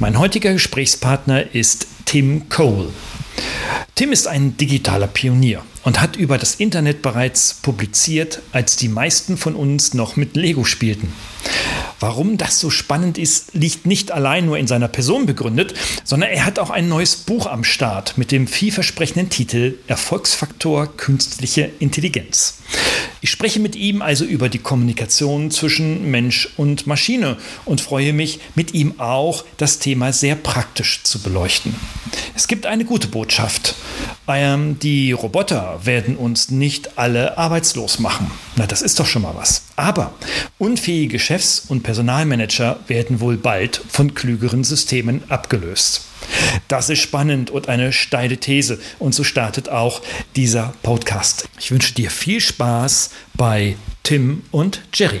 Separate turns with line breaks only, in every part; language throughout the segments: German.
Mein heutiger Gesprächspartner ist Tim Cole. Tim ist ein digitaler Pionier und hat über das Internet bereits publiziert, als die meisten von uns noch mit Lego spielten. Warum das so spannend ist, liegt nicht allein nur in seiner Person begründet, sondern er hat auch ein neues Buch am Start mit dem vielversprechenden Titel Erfolgsfaktor künstliche Intelligenz. Ich spreche mit ihm also über die Kommunikation zwischen Mensch und Maschine und freue mich, mit ihm auch das Thema sehr praktisch zu beleuchten. Es gibt eine gute Botschaft. Ähm, die Roboter werden uns nicht alle arbeitslos machen. Na, das ist doch schon mal was. Aber unfähige Chefs und Personalmanager werden wohl bald von klügeren Systemen abgelöst. Das ist spannend und eine steile These. Und so startet auch dieser Podcast. Ich wünsche dir viel Spaß bei Tim und Jerry.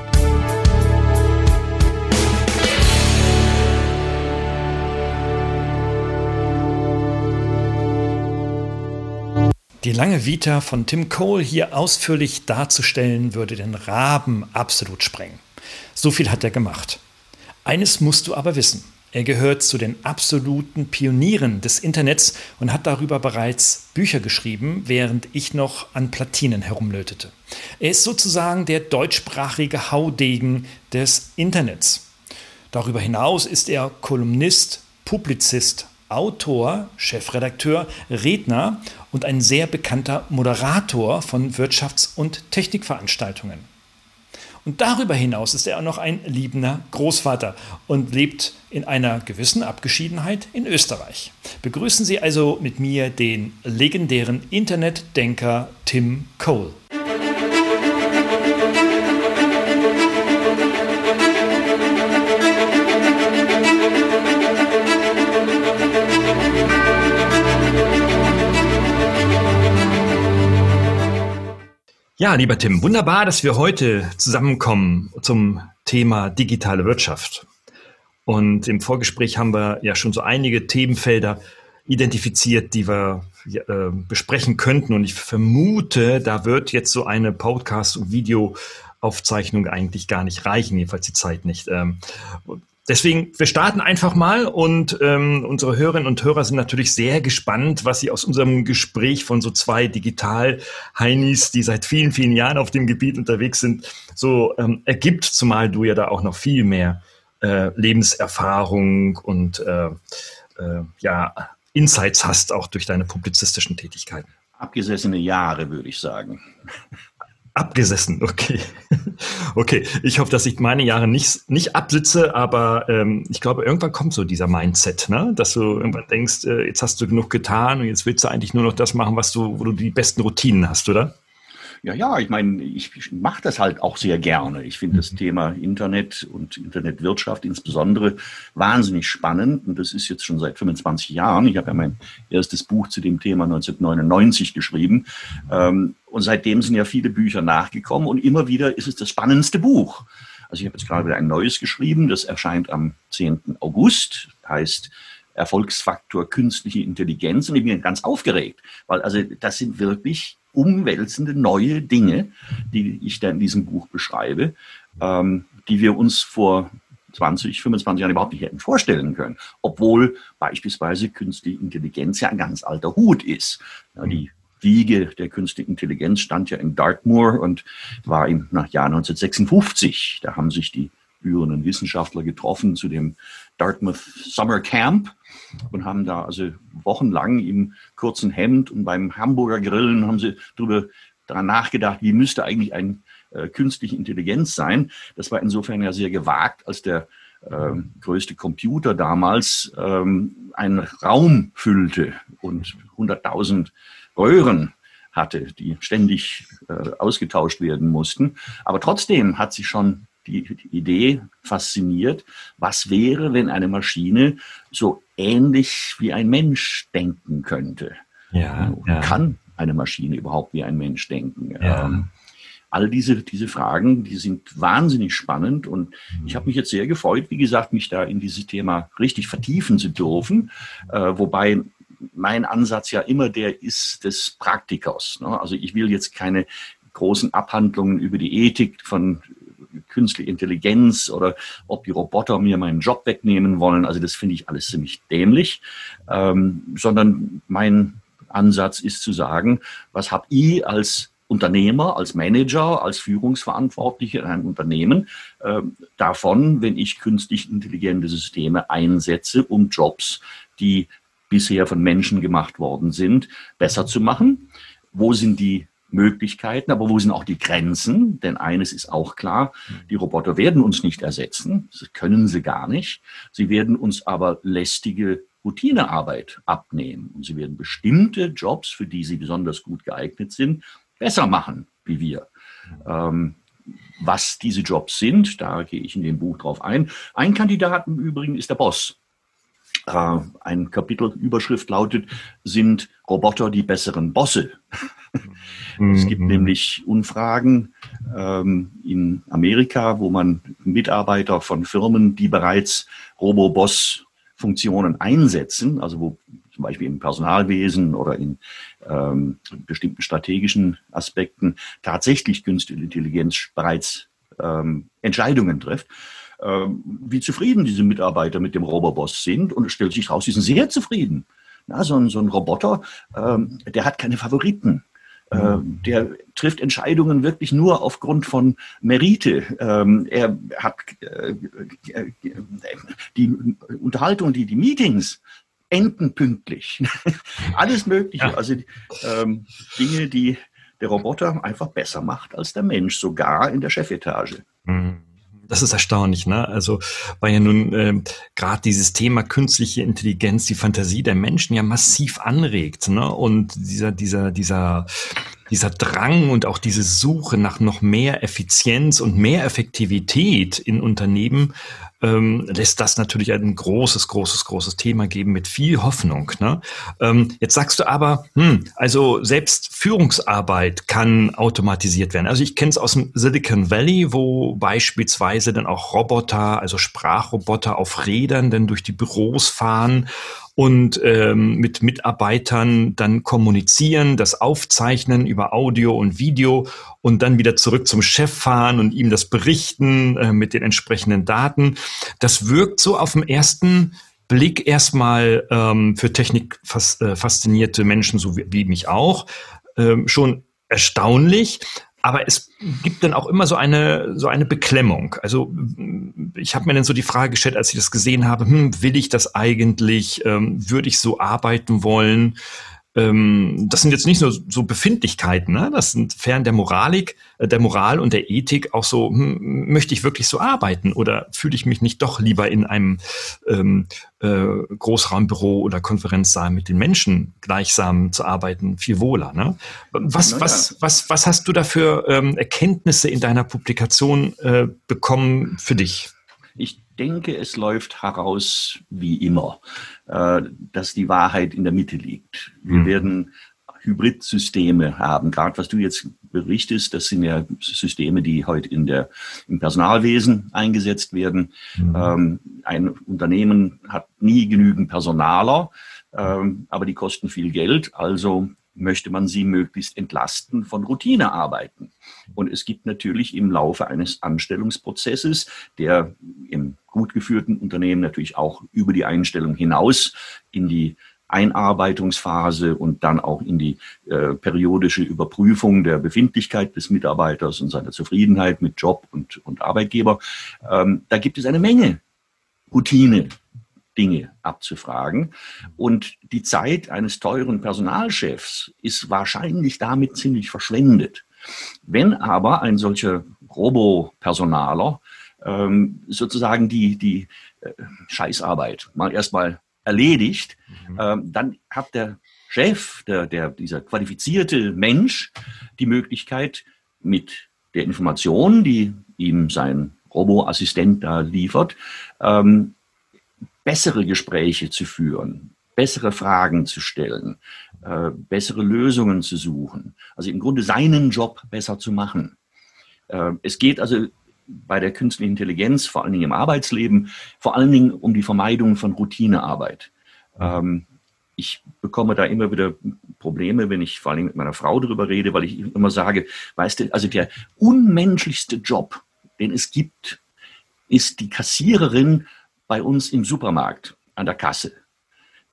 Die lange Vita von Tim Cole hier ausführlich darzustellen, würde den Raben absolut sprengen. So viel hat er gemacht. Eines musst du aber wissen. Er gehört zu den absoluten Pionieren des Internets und hat darüber bereits Bücher geschrieben, während ich noch an Platinen herumlötete. Er ist sozusagen der deutschsprachige Haudegen des Internets. Darüber hinaus ist er Kolumnist, Publizist, Autor, Chefredakteur, Redner und ein sehr bekannter Moderator von Wirtschafts- und Technikveranstaltungen. Und darüber hinaus ist er auch noch ein liebender Großvater und lebt in einer gewissen Abgeschiedenheit in Österreich. Begrüßen Sie also mit mir den legendären Internetdenker Tim Cole. Ja, lieber Tim, wunderbar, dass wir heute zusammenkommen zum Thema digitale Wirtschaft. Und im Vorgespräch haben wir ja schon so einige Themenfelder identifiziert, die wir äh, besprechen könnten. Und ich vermute, da wird jetzt so eine Podcast- und Videoaufzeichnung eigentlich gar nicht reichen, jedenfalls die Zeit nicht. Ähm, Deswegen, wir starten einfach mal und ähm, unsere Hörerinnen und Hörer sind natürlich sehr gespannt, was sie aus unserem Gespräch von so zwei Digital-Heinis, die seit vielen, vielen Jahren auf dem Gebiet unterwegs sind, so ähm, ergibt, zumal du ja da auch noch viel mehr äh, Lebenserfahrung und äh, äh, ja, Insights hast, auch durch deine publizistischen Tätigkeiten.
Abgesessene Jahre, würde ich sagen.
Abgesessen, okay. okay, ich hoffe, dass ich meine Jahre nicht, nicht absitze, aber ähm, ich glaube, irgendwann kommt so dieser Mindset, ne? dass du irgendwann denkst, äh, jetzt hast du genug getan und jetzt willst du eigentlich nur noch das machen, was du, wo du die besten Routinen hast, oder?
Ja, ja, ich meine, ich mache das halt auch sehr gerne. Ich finde das mhm. Thema Internet und Internetwirtschaft insbesondere wahnsinnig spannend. Und das ist jetzt schon seit 25 Jahren. Ich habe ja mein erstes Buch zu dem Thema 1999 geschrieben. Ähm, und seitdem sind ja viele Bücher nachgekommen und immer wieder ist es das spannendste Buch. Also ich habe jetzt gerade wieder ein neues geschrieben, das erscheint am 10. August, heißt Erfolgsfaktor künstliche Intelligenz und ich bin ganz aufgeregt, weil also das sind wirklich umwälzende neue Dinge, die ich da in diesem Buch beschreibe, ähm, die wir uns vor 20, 25 Jahren überhaupt nicht hätten vorstellen können. Obwohl beispielsweise künstliche Intelligenz ja ein ganz alter Hut ist. Ja, die Wiege der künstlichen Intelligenz stand ja in Dartmoor und war im nach Jahr 1956. Da haben sich die führenden Wissenschaftler getroffen zu dem Dartmouth Summer Camp und haben da also wochenlang im kurzen Hemd und beim Hamburger Grillen haben sie darüber daran nachgedacht, wie müsste eigentlich ein äh, künstliche Intelligenz sein. Das war insofern ja sehr gewagt, als der ähm, größte Computer damals ähm, einen Raum füllte und 100.000 Röhren hatte, die ständig äh, ausgetauscht werden mussten. Aber trotzdem hat sich schon die, die Idee fasziniert, was wäre, wenn eine Maschine so ähnlich wie ein Mensch denken könnte. Ja, ja. Kann eine Maschine überhaupt wie ein Mensch denken? Ja. Ähm, all diese, diese Fragen, die sind wahnsinnig spannend und mhm. ich habe mich jetzt sehr gefreut, wie gesagt, mich da in dieses Thema richtig vertiefen zu dürfen, äh, wobei mein Ansatz ja immer der ist des Praktikers. Ne? Also ich will jetzt keine großen Abhandlungen über die Ethik von künstliche Intelligenz oder ob die Roboter mir meinen Job wegnehmen wollen. Also das finde ich alles ziemlich dämlich, ähm, sondern mein Ansatz ist zu sagen, was habe ich als Unternehmer, als Manager, als Führungsverantwortliche in einem Unternehmen äh, davon, wenn ich künstlich intelligente Systeme einsetze, um Jobs, die bisher von Menschen gemacht worden sind, besser zu machen? Wo sind die Möglichkeiten, aber wo sind auch die Grenzen? Denn eines ist auch klar, die Roboter werden uns nicht ersetzen, das können sie gar nicht. Sie werden uns aber lästige Routinearbeit abnehmen und sie werden bestimmte Jobs, für die sie besonders gut geeignet sind, besser machen wie wir. Ähm, was diese Jobs sind, da gehe ich in dem Buch drauf ein. Ein Kandidat im Übrigen ist der Boss. Äh, ein Kapitelüberschrift lautet, sind Roboter die besseren Bosse? es gibt mhm. nämlich Umfragen ähm, in Amerika, wo man Mitarbeiter von Firmen, die bereits Roboboss-Funktionen einsetzen, also wo zum Beispiel im Personalwesen oder in ähm, bestimmten strategischen Aspekten tatsächlich künstliche Intelligenz bereits ähm, Entscheidungen trifft, wie zufrieden diese Mitarbeiter mit dem Roboboss sind. Und es stellt sich raus, sie sind sehr zufrieden. Na, so, ein, so ein Roboter, ähm, der hat keine Favoriten. Ähm, der trifft Entscheidungen wirklich nur aufgrund von Merite. Ähm, er hat äh, äh, die Unterhaltung, die, die Meetings enden pünktlich. Alles Mögliche. Ja. Also ähm, Dinge, die der Roboter einfach besser macht als der Mensch, sogar in der Chefetage.
Mhm. Das ist erstaunlich, ne? Also weil ja nun äh, gerade dieses Thema künstliche Intelligenz die Fantasie der Menschen ja massiv anregt, ne? Und dieser dieser dieser dieser Drang und auch diese Suche nach noch mehr Effizienz und mehr Effektivität in Unternehmen ähm, lässt das natürlich ein großes, großes, großes Thema geben mit viel Hoffnung. Ne? Ähm, jetzt sagst du aber, hm, also selbst Führungsarbeit kann automatisiert werden. Also ich kenne es aus dem Silicon Valley, wo beispielsweise dann auch Roboter, also Sprachroboter auf Rädern dann durch die Büros fahren und ähm, mit Mitarbeitern dann kommunizieren, das aufzeichnen über Audio und Video und dann wieder zurück zum Chef fahren und ihm das berichten äh, mit den entsprechenden Daten. Das wirkt so auf dem ersten Blick erstmal ähm, für Technik fas äh, Menschen, so wie, wie mich auch, ähm, schon erstaunlich. Aber es gibt dann auch immer so eine, so eine Beklemmung. Also ich habe mir dann so die Frage gestellt, als ich das gesehen habe, hm, will ich das eigentlich? Ähm, würde ich so arbeiten wollen? Ähm, das sind jetzt nicht nur so Befindlichkeiten, ne? das sind fern der Moralik, äh, der Moral und der Ethik auch so, hm, möchte ich wirklich so arbeiten oder fühle ich mich nicht doch lieber in einem ähm, äh, Großraumbüro oder Konferenzsaal mit den Menschen gleichsam zu arbeiten, viel wohler. Ne? Was, ja. was, was, was hast du da für ähm, Erkenntnisse in deiner Publikation äh, bekommen für dich?
Ich denke, es läuft heraus wie immer, dass die Wahrheit in der Mitte liegt. Wir mhm. werden Hybridsysteme haben. Gerade was du jetzt berichtest, das sind ja Systeme, die heute in der, im Personalwesen eingesetzt werden. Mhm. Ähm, ein Unternehmen hat nie genügend Personaler, ähm, aber die kosten viel Geld. Also möchte man sie möglichst entlasten von Routinearbeiten. Und es gibt natürlich im Laufe eines Anstellungsprozesses, der im gut geführten Unternehmen natürlich auch über die Einstellung hinaus in die Einarbeitungsphase und dann auch in die äh, periodische Überprüfung der Befindlichkeit des Mitarbeiters und seiner Zufriedenheit mit Job und, und Arbeitgeber. Ähm, da gibt es eine Menge Routine, Dinge abzufragen. Und die Zeit eines teuren Personalchefs ist wahrscheinlich damit ziemlich verschwendet. Wenn aber ein solcher Robo-Personaler ähm, sozusagen die, die äh, Scheißarbeit mal erstmal erledigt, mhm. ähm, dann hat der Chef, der, der, dieser qualifizierte Mensch, die Möglichkeit, mit der Information, die ihm sein Robo-Assistent da liefert, ähm, bessere Gespräche zu führen, bessere Fragen zu stellen, äh, bessere Lösungen zu suchen. Also im Grunde seinen Job besser zu machen. Äh, es geht also bei der künstlichen Intelligenz, vor allen Dingen im Arbeitsleben, vor allen Dingen um die Vermeidung von Routinearbeit. Ähm, ich bekomme da immer wieder Probleme, wenn ich vor allem mit meiner Frau darüber rede, weil ich immer sage, weißt du, also der unmenschlichste Job, den es gibt, ist die Kassiererin bei uns im Supermarkt an der Kasse.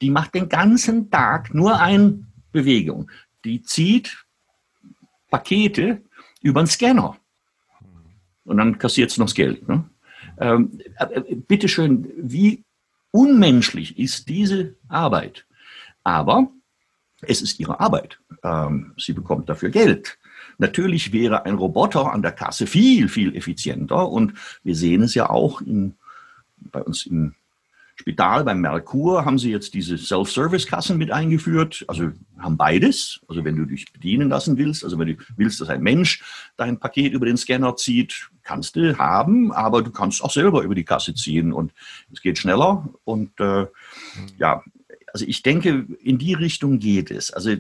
Die macht den ganzen Tag nur eine Bewegung. Die zieht Pakete über den Scanner. Und dann kassiert es noch das Geld. Ne? Ähm, äh, bitteschön, wie unmenschlich ist diese Arbeit? Aber es ist ihre Arbeit. Ähm, sie bekommt dafür Geld. Natürlich wäre ein Roboter an der Kasse viel, viel effizienter. Und wir sehen es ja auch in, bei uns im Spital beim Merkur haben sie jetzt diese Self-Service-Kassen mit eingeführt. Also haben beides. Also wenn du dich bedienen lassen willst, also wenn du willst, dass ein Mensch dein Paket über den Scanner zieht, kannst du haben, aber du kannst auch selber über die Kasse ziehen und es geht schneller. Und äh, ja, also ich denke, in die Richtung geht es. Also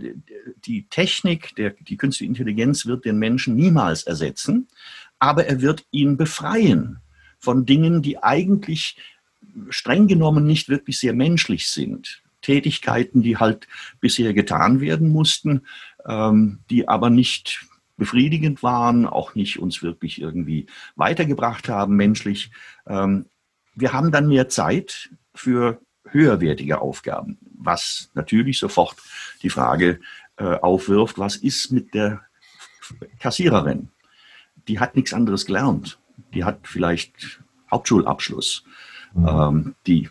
die Technik, der, die künstliche Intelligenz wird den Menschen niemals ersetzen, aber er wird ihn befreien von Dingen, die eigentlich streng genommen nicht wirklich sehr menschlich sind. Tätigkeiten, die halt bisher getan werden mussten, ähm, die aber nicht befriedigend waren, auch nicht uns wirklich irgendwie weitergebracht haben menschlich. Ähm, wir haben dann mehr Zeit für höherwertige Aufgaben, was natürlich sofort die Frage äh, aufwirft, was ist mit der Kassiererin? Die hat nichts anderes gelernt. Die hat vielleicht Hauptschulabschluss. Mhm. Ähm, die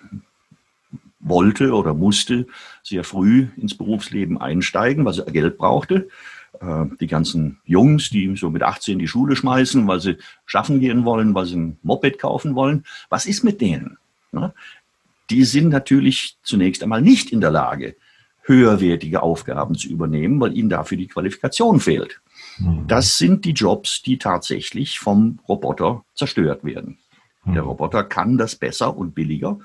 wollte oder musste sehr früh ins Berufsleben einsteigen, weil sie Geld brauchte. Äh, die ganzen Jungs, die so mit 18 die Schule schmeißen, weil sie schaffen gehen wollen, weil sie ein Moped kaufen wollen. Was ist mit denen? Die sind natürlich zunächst einmal nicht in der Lage, höherwertige Aufgaben zu übernehmen, weil ihnen dafür die Qualifikation fehlt. Mhm. Das sind die Jobs, die tatsächlich vom Roboter zerstört werden. Der mhm. Roboter kann das besser und billiger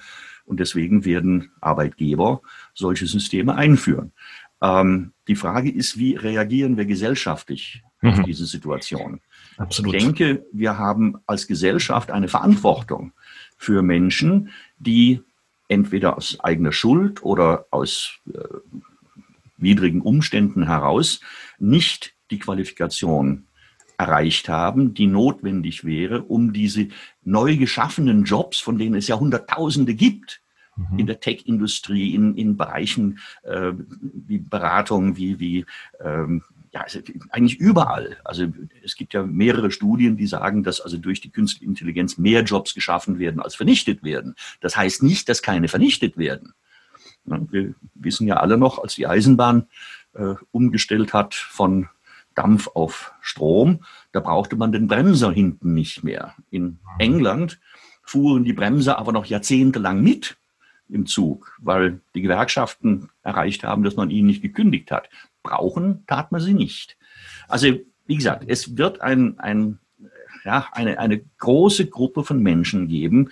und deswegen werden Arbeitgeber solche Systeme einführen. Ähm, die Frage ist, wie reagieren wir gesellschaftlich mhm. auf diese Situation? Absolut. Ich denke, wir haben als Gesellschaft eine Verantwortung für Menschen, die entweder aus eigener Schuld oder aus äh, widrigen Umständen heraus nicht die Qualifikation erreicht haben, die notwendig wäre, um diese neu geschaffenen Jobs, von denen es ja Hunderttausende gibt, mhm. in der Tech-Industrie, in, in Bereichen äh, wie Beratung, wie, wie ähm, ja, eigentlich überall. Also es gibt ja mehrere Studien, die sagen, dass also durch die künstliche Intelligenz mehr Jobs geschaffen werden, als vernichtet werden. Das heißt nicht, dass keine vernichtet werden. Wir wissen ja alle noch, als die Eisenbahn äh, umgestellt hat von Dampf auf Strom, da brauchte man den Bremser hinten nicht mehr. In England fuhren die Bremser aber noch jahrzehntelang mit im Zug, weil die Gewerkschaften erreicht haben, dass man ihnen nicht gekündigt hat. Brauchen tat man sie nicht. Also, wie gesagt, es wird ein, ein, ja, eine, eine große Gruppe von Menschen geben,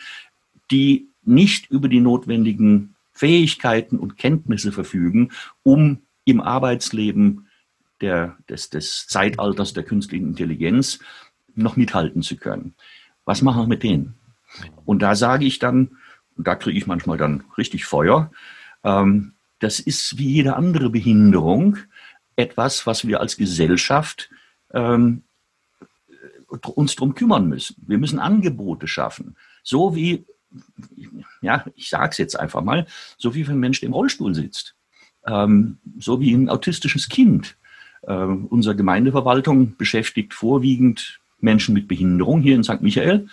die nicht über die notwendigen Fähigkeiten und Kenntnisse verfügen, um im Arbeitsleben der, des, des Zeitalters der künstlichen Intelligenz noch mithalten zu können. Was machen wir mit denen? Und da sage ich dann, und da kriege ich manchmal dann richtig Feuer, ähm, das ist wie jede andere Behinderung etwas, was wir als Gesellschaft ähm, uns darum kümmern müssen. Wir müssen Angebote schaffen. So wie, ja, ich sage es jetzt einfach mal, so wie ein Mensch, im Rollstuhl sitzt. Ähm, so wie ein autistisches Kind. Äh, unsere Gemeindeverwaltung beschäftigt vorwiegend Menschen mit Behinderung hier in St. Michael.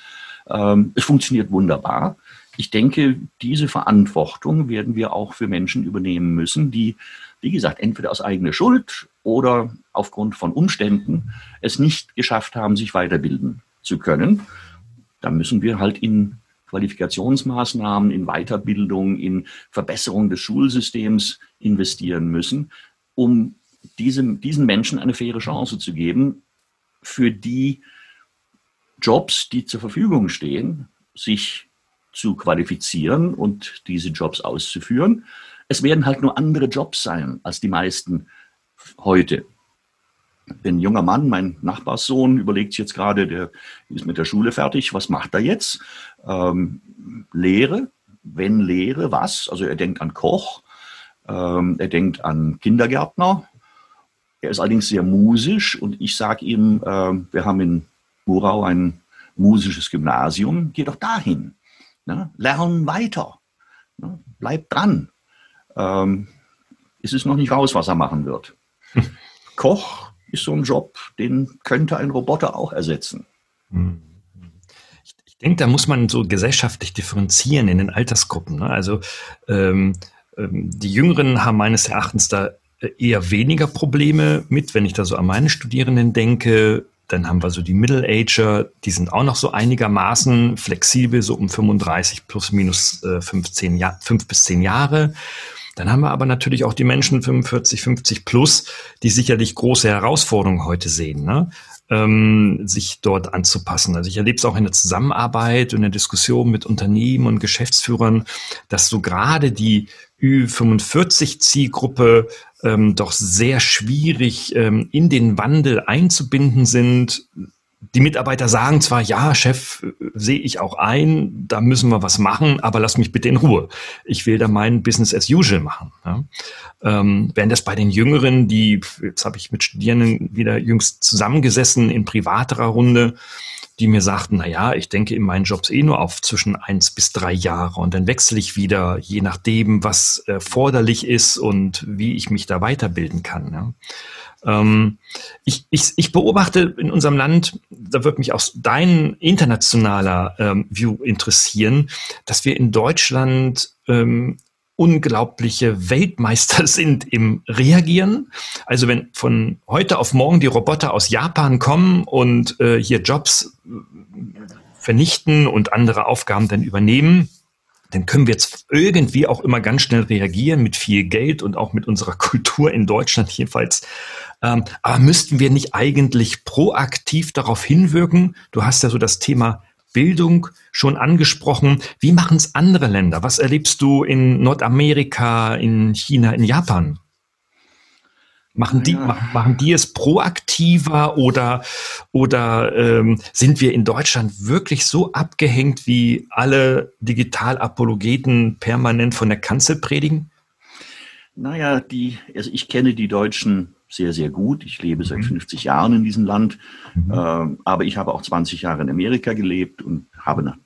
Ähm, es funktioniert wunderbar. Ich denke, diese Verantwortung werden wir auch für Menschen übernehmen müssen, die, wie gesagt, entweder aus eigener Schuld oder aufgrund von Umständen es nicht geschafft haben, sich weiterbilden zu können. Da müssen wir halt in Qualifikationsmaßnahmen, in Weiterbildung, in Verbesserung des Schulsystems investieren müssen, um diesem, diesen Menschen eine faire Chance zu geben, für die Jobs, die zur Verfügung stehen, sich zu qualifizieren und diese Jobs auszuführen. Es werden halt nur andere Jobs sein als die meisten heute. Ein junger Mann, mein Nachbarssohn, überlegt sich jetzt gerade, der ist mit der Schule fertig, was macht er jetzt? Ähm, Lehre, wenn Lehre, was? Also er denkt an Koch, ähm, er denkt an Kindergärtner. Er ist allerdings sehr musisch und ich sage ihm, äh, wir haben in Murau ein musisches Gymnasium, geh doch dahin. Ne? Lern weiter. Ne? Bleib dran. Ähm, es ist noch nicht raus, was er machen wird. Koch ist so ein Job, den könnte ein Roboter auch ersetzen. Hm.
Ich, ich denke, da muss man so gesellschaftlich differenzieren in den Altersgruppen. Ne? Also ähm, ähm, die Jüngeren haben meines Erachtens da eher weniger Probleme mit, wenn ich da so an meine Studierenden denke. Dann haben wir so die Middle-Ager, die sind auch noch so einigermaßen flexibel, so um 35 plus minus äh, 15 Jahr, 5 bis 10 Jahre. Dann haben wir aber natürlich auch die Menschen 45, 50 plus, die sicherlich große Herausforderungen heute sehen, ne? Ähm, sich dort anzupassen. Also ich erlebe es auch in der Zusammenarbeit und in der Diskussion mit Unternehmen und Geschäftsführern, dass so gerade die Ü45-Zielgruppe ähm, doch sehr schwierig ähm, in den Wandel einzubinden sind, die Mitarbeiter sagen zwar, ja, Chef, äh, sehe ich auch ein, da müssen wir was machen, aber lass mich bitte in Ruhe. Ich will da mein Business as usual machen. Ja. Ähm, während das bei den Jüngeren, die, jetzt habe ich mit Studierenden wieder jüngst zusammengesessen in privaterer Runde, die mir sagten, na ja, ich denke in meinen Jobs eh nur auf zwischen eins bis drei Jahre und dann wechsle ich wieder, je nachdem, was erforderlich ist und wie ich mich da weiterbilden kann. Ja. Ähm, ich, ich, ich beobachte in unserem Land, da wird mich auch dein internationaler ähm, View interessieren, dass wir in Deutschland ähm, unglaubliche Weltmeister sind im Reagieren. Also wenn von heute auf morgen die Roboter aus Japan kommen und äh, hier Jobs äh, vernichten und andere Aufgaben dann übernehmen, dann können wir jetzt irgendwie auch immer ganz schnell reagieren mit viel Geld und auch mit unserer Kultur in Deutschland jedenfalls. Ähm, aber müssten wir nicht eigentlich proaktiv darauf hinwirken? Du hast ja so das Thema Bildung schon angesprochen. Wie machen es andere Länder? Was erlebst du in Nordamerika, in China, in Japan? Machen die, ja. machen, die es proaktiver oder, oder ähm, sind wir in Deutschland wirklich so abgehängt, wie alle Digitalapologeten permanent von der Kanzel predigen?
Naja, die, also ich kenne die Deutschen sehr, sehr gut. Ich lebe seit 50 mhm. Jahren in diesem Land, mhm. äh, aber ich habe auch 20 Jahre in Amerika gelebt und habe nach,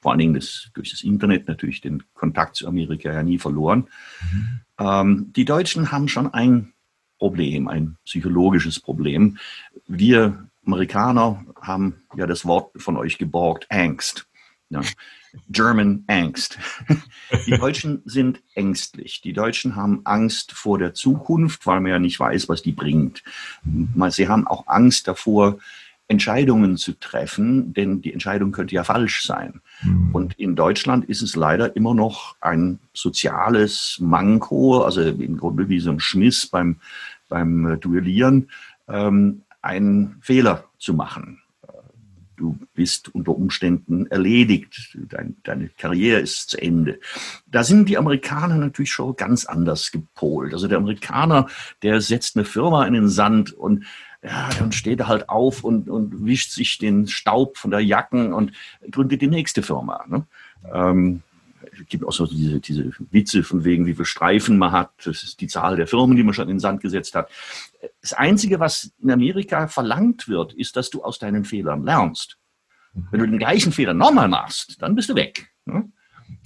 vor allen Dingen das, durch das Internet natürlich den Kontakt zu Amerika ja nie verloren. Mhm. Ähm, die Deutschen haben schon ein Problem, ein psychologisches Problem. Wir Amerikaner haben ja das Wort von euch geborgt, Angst. Ja. German Angst. Die Deutschen sind ängstlich. Die Deutschen haben Angst vor der Zukunft, weil man ja nicht weiß, was die bringt. Sie haben auch Angst davor, Entscheidungen zu treffen, denn die Entscheidung könnte ja falsch sein. Mhm. Und in Deutschland ist es leider immer noch ein soziales Manko, also im Grunde wie so ein Schmiss beim, beim Duellieren, ähm, einen Fehler zu machen. Du bist unter Umständen erledigt. Dein, deine Karriere ist zu Ende. Da sind die Amerikaner natürlich schon ganz anders gepolt. Also der Amerikaner, der setzt eine Firma in den Sand und ja, dann steht er halt auf und, und wischt sich den Staub von der Jacken und gründet die nächste Firma. Ne? Ähm, gibt auch so diese, diese Witze von wegen, wie viele Streifen man hat. Das ist die Zahl der Firmen, die man schon in den Sand gesetzt hat. Das Einzige, was in Amerika verlangt wird, ist, dass du aus deinen Fehlern lernst. Wenn du den gleichen Fehler nochmal machst, dann bist du weg. Ne?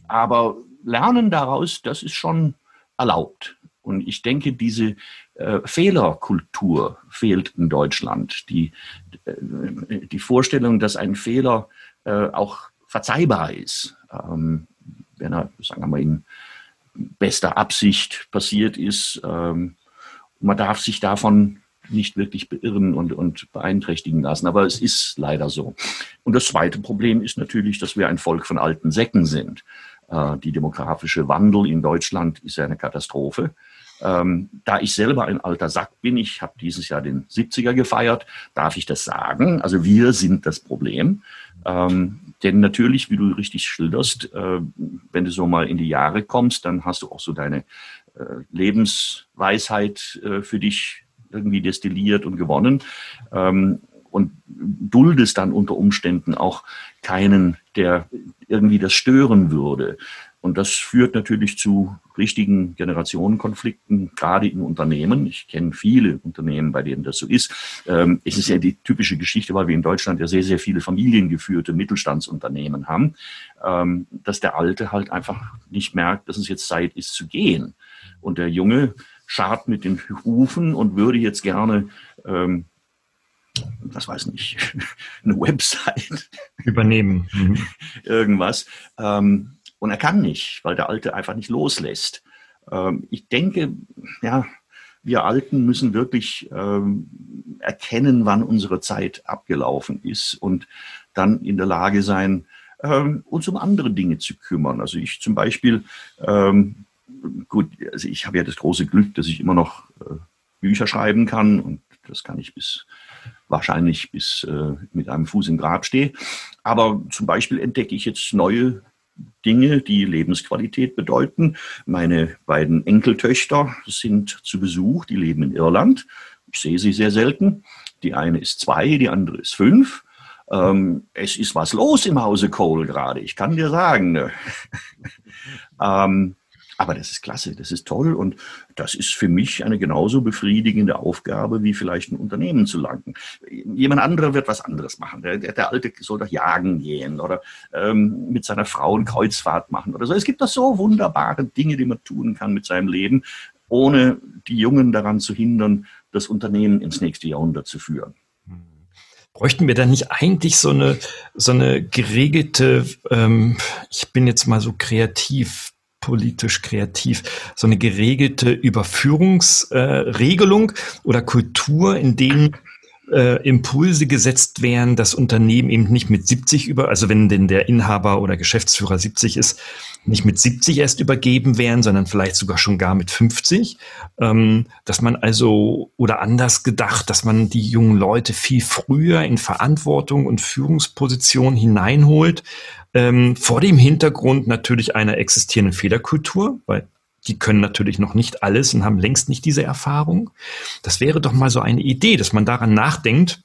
Aber Lernen daraus, das ist schon erlaubt. Und ich denke, diese äh, Fehlerkultur fehlt in Deutschland. Die, äh, die Vorstellung, dass ein Fehler äh, auch verzeihbar ist, ähm, wenn er, sagen wir mal, in bester Absicht passiert ist. Ähm, man darf sich davon nicht wirklich beirren und, und beeinträchtigen lassen. Aber es ist leider so. Und das zweite Problem ist natürlich, dass wir ein Volk von alten Säcken sind. Äh, die demografische Wandel in Deutschland ist eine Katastrophe. Ähm, da ich selber ein alter Sack bin, ich habe dieses Jahr den 70er gefeiert, darf ich das sagen. Also wir sind das Problem. Ähm, denn natürlich, wie du richtig schilderst, äh, wenn du so mal in die Jahre kommst, dann hast du auch so deine äh, Lebensweisheit äh, für dich irgendwie destilliert und gewonnen. Ähm, und duldest dann unter Umständen auch keinen, der irgendwie das stören würde. Und das führt natürlich zu richtigen Generationenkonflikten, gerade in Unternehmen. Ich kenne viele Unternehmen, bei denen das so ist. Ähm, es ist ja die typische Geschichte, weil wir in Deutschland ja sehr, sehr viele familiengeführte Mittelstandsunternehmen haben, ähm, dass der Alte halt einfach nicht merkt, dass es jetzt Zeit ist zu gehen. Und der Junge schart mit den Hufen und würde jetzt gerne ähm, was weiß nicht, eine Website
übernehmen. Mhm.
Irgendwas. Ähm, und er kann nicht, weil der Alte einfach nicht loslässt. Ähm, ich denke, ja, wir Alten müssen wirklich ähm, erkennen, wann unsere Zeit abgelaufen ist und dann in der Lage sein, ähm, uns um andere Dinge zu kümmern. Also ich zum Beispiel, gut, also ich habe ja das große Glück, dass ich immer noch äh, Bücher schreiben kann und das kann ich bis wahrscheinlich bis äh, mit einem Fuß im Grab stehe. Aber zum Beispiel entdecke ich jetzt neue Dinge, die Lebensqualität bedeuten. Meine beiden Enkeltöchter sind zu Besuch, die leben in Irland. Ich sehe sie sehr selten. Die eine ist zwei, die andere ist fünf. Ähm, es ist was los im Hause Cole gerade, ich kann dir sagen. Ne? ähm, aber das ist klasse, das ist toll und das ist für mich eine genauso befriedigende Aufgabe, wie vielleicht ein Unternehmen zu lenken. Jemand anderer wird was anderes machen. Der, der, der Alte soll doch jagen gehen oder ähm, mit seiner Frau eine Kreuzfahrt machen oder so. Es gibt doch so wunderbare Dinge, die man tun kann mit seinem Leben, ohne die Jungen daran zu hindern, das Unternehmen ins nächste Jahrhundert zu führen
bräuchten wir da nicht eigentlich so eine so eine geregelte, ähm, ich bin jetzt mal so kreativ, politisch kreativ, so eine geregelte Überführungsregelung äh, oder Kultur, in denen äh, Impulse gesetzt wären, das Unternehmen eben nicht mit 70 über, also wenn denn der Inhaber oder Geschäftsführer 70 ist, nicht mit 70 erst übergeben wären, sondern vielleicht sogar schon gar mit 50. Ähm, dass man also, oder anders gedacht, dass man die jungen Leute viel früher in Verantwortung und Führungsposition hineinholt, ähm, vor dem Hintergrund natürlich einer existierenden Fehlerkultur, weil die können natürlich noch nicht alles und haben längst nicht diese Erfahrung. Das wäre doch mal so eine Idee, dass man daran nachdenkt,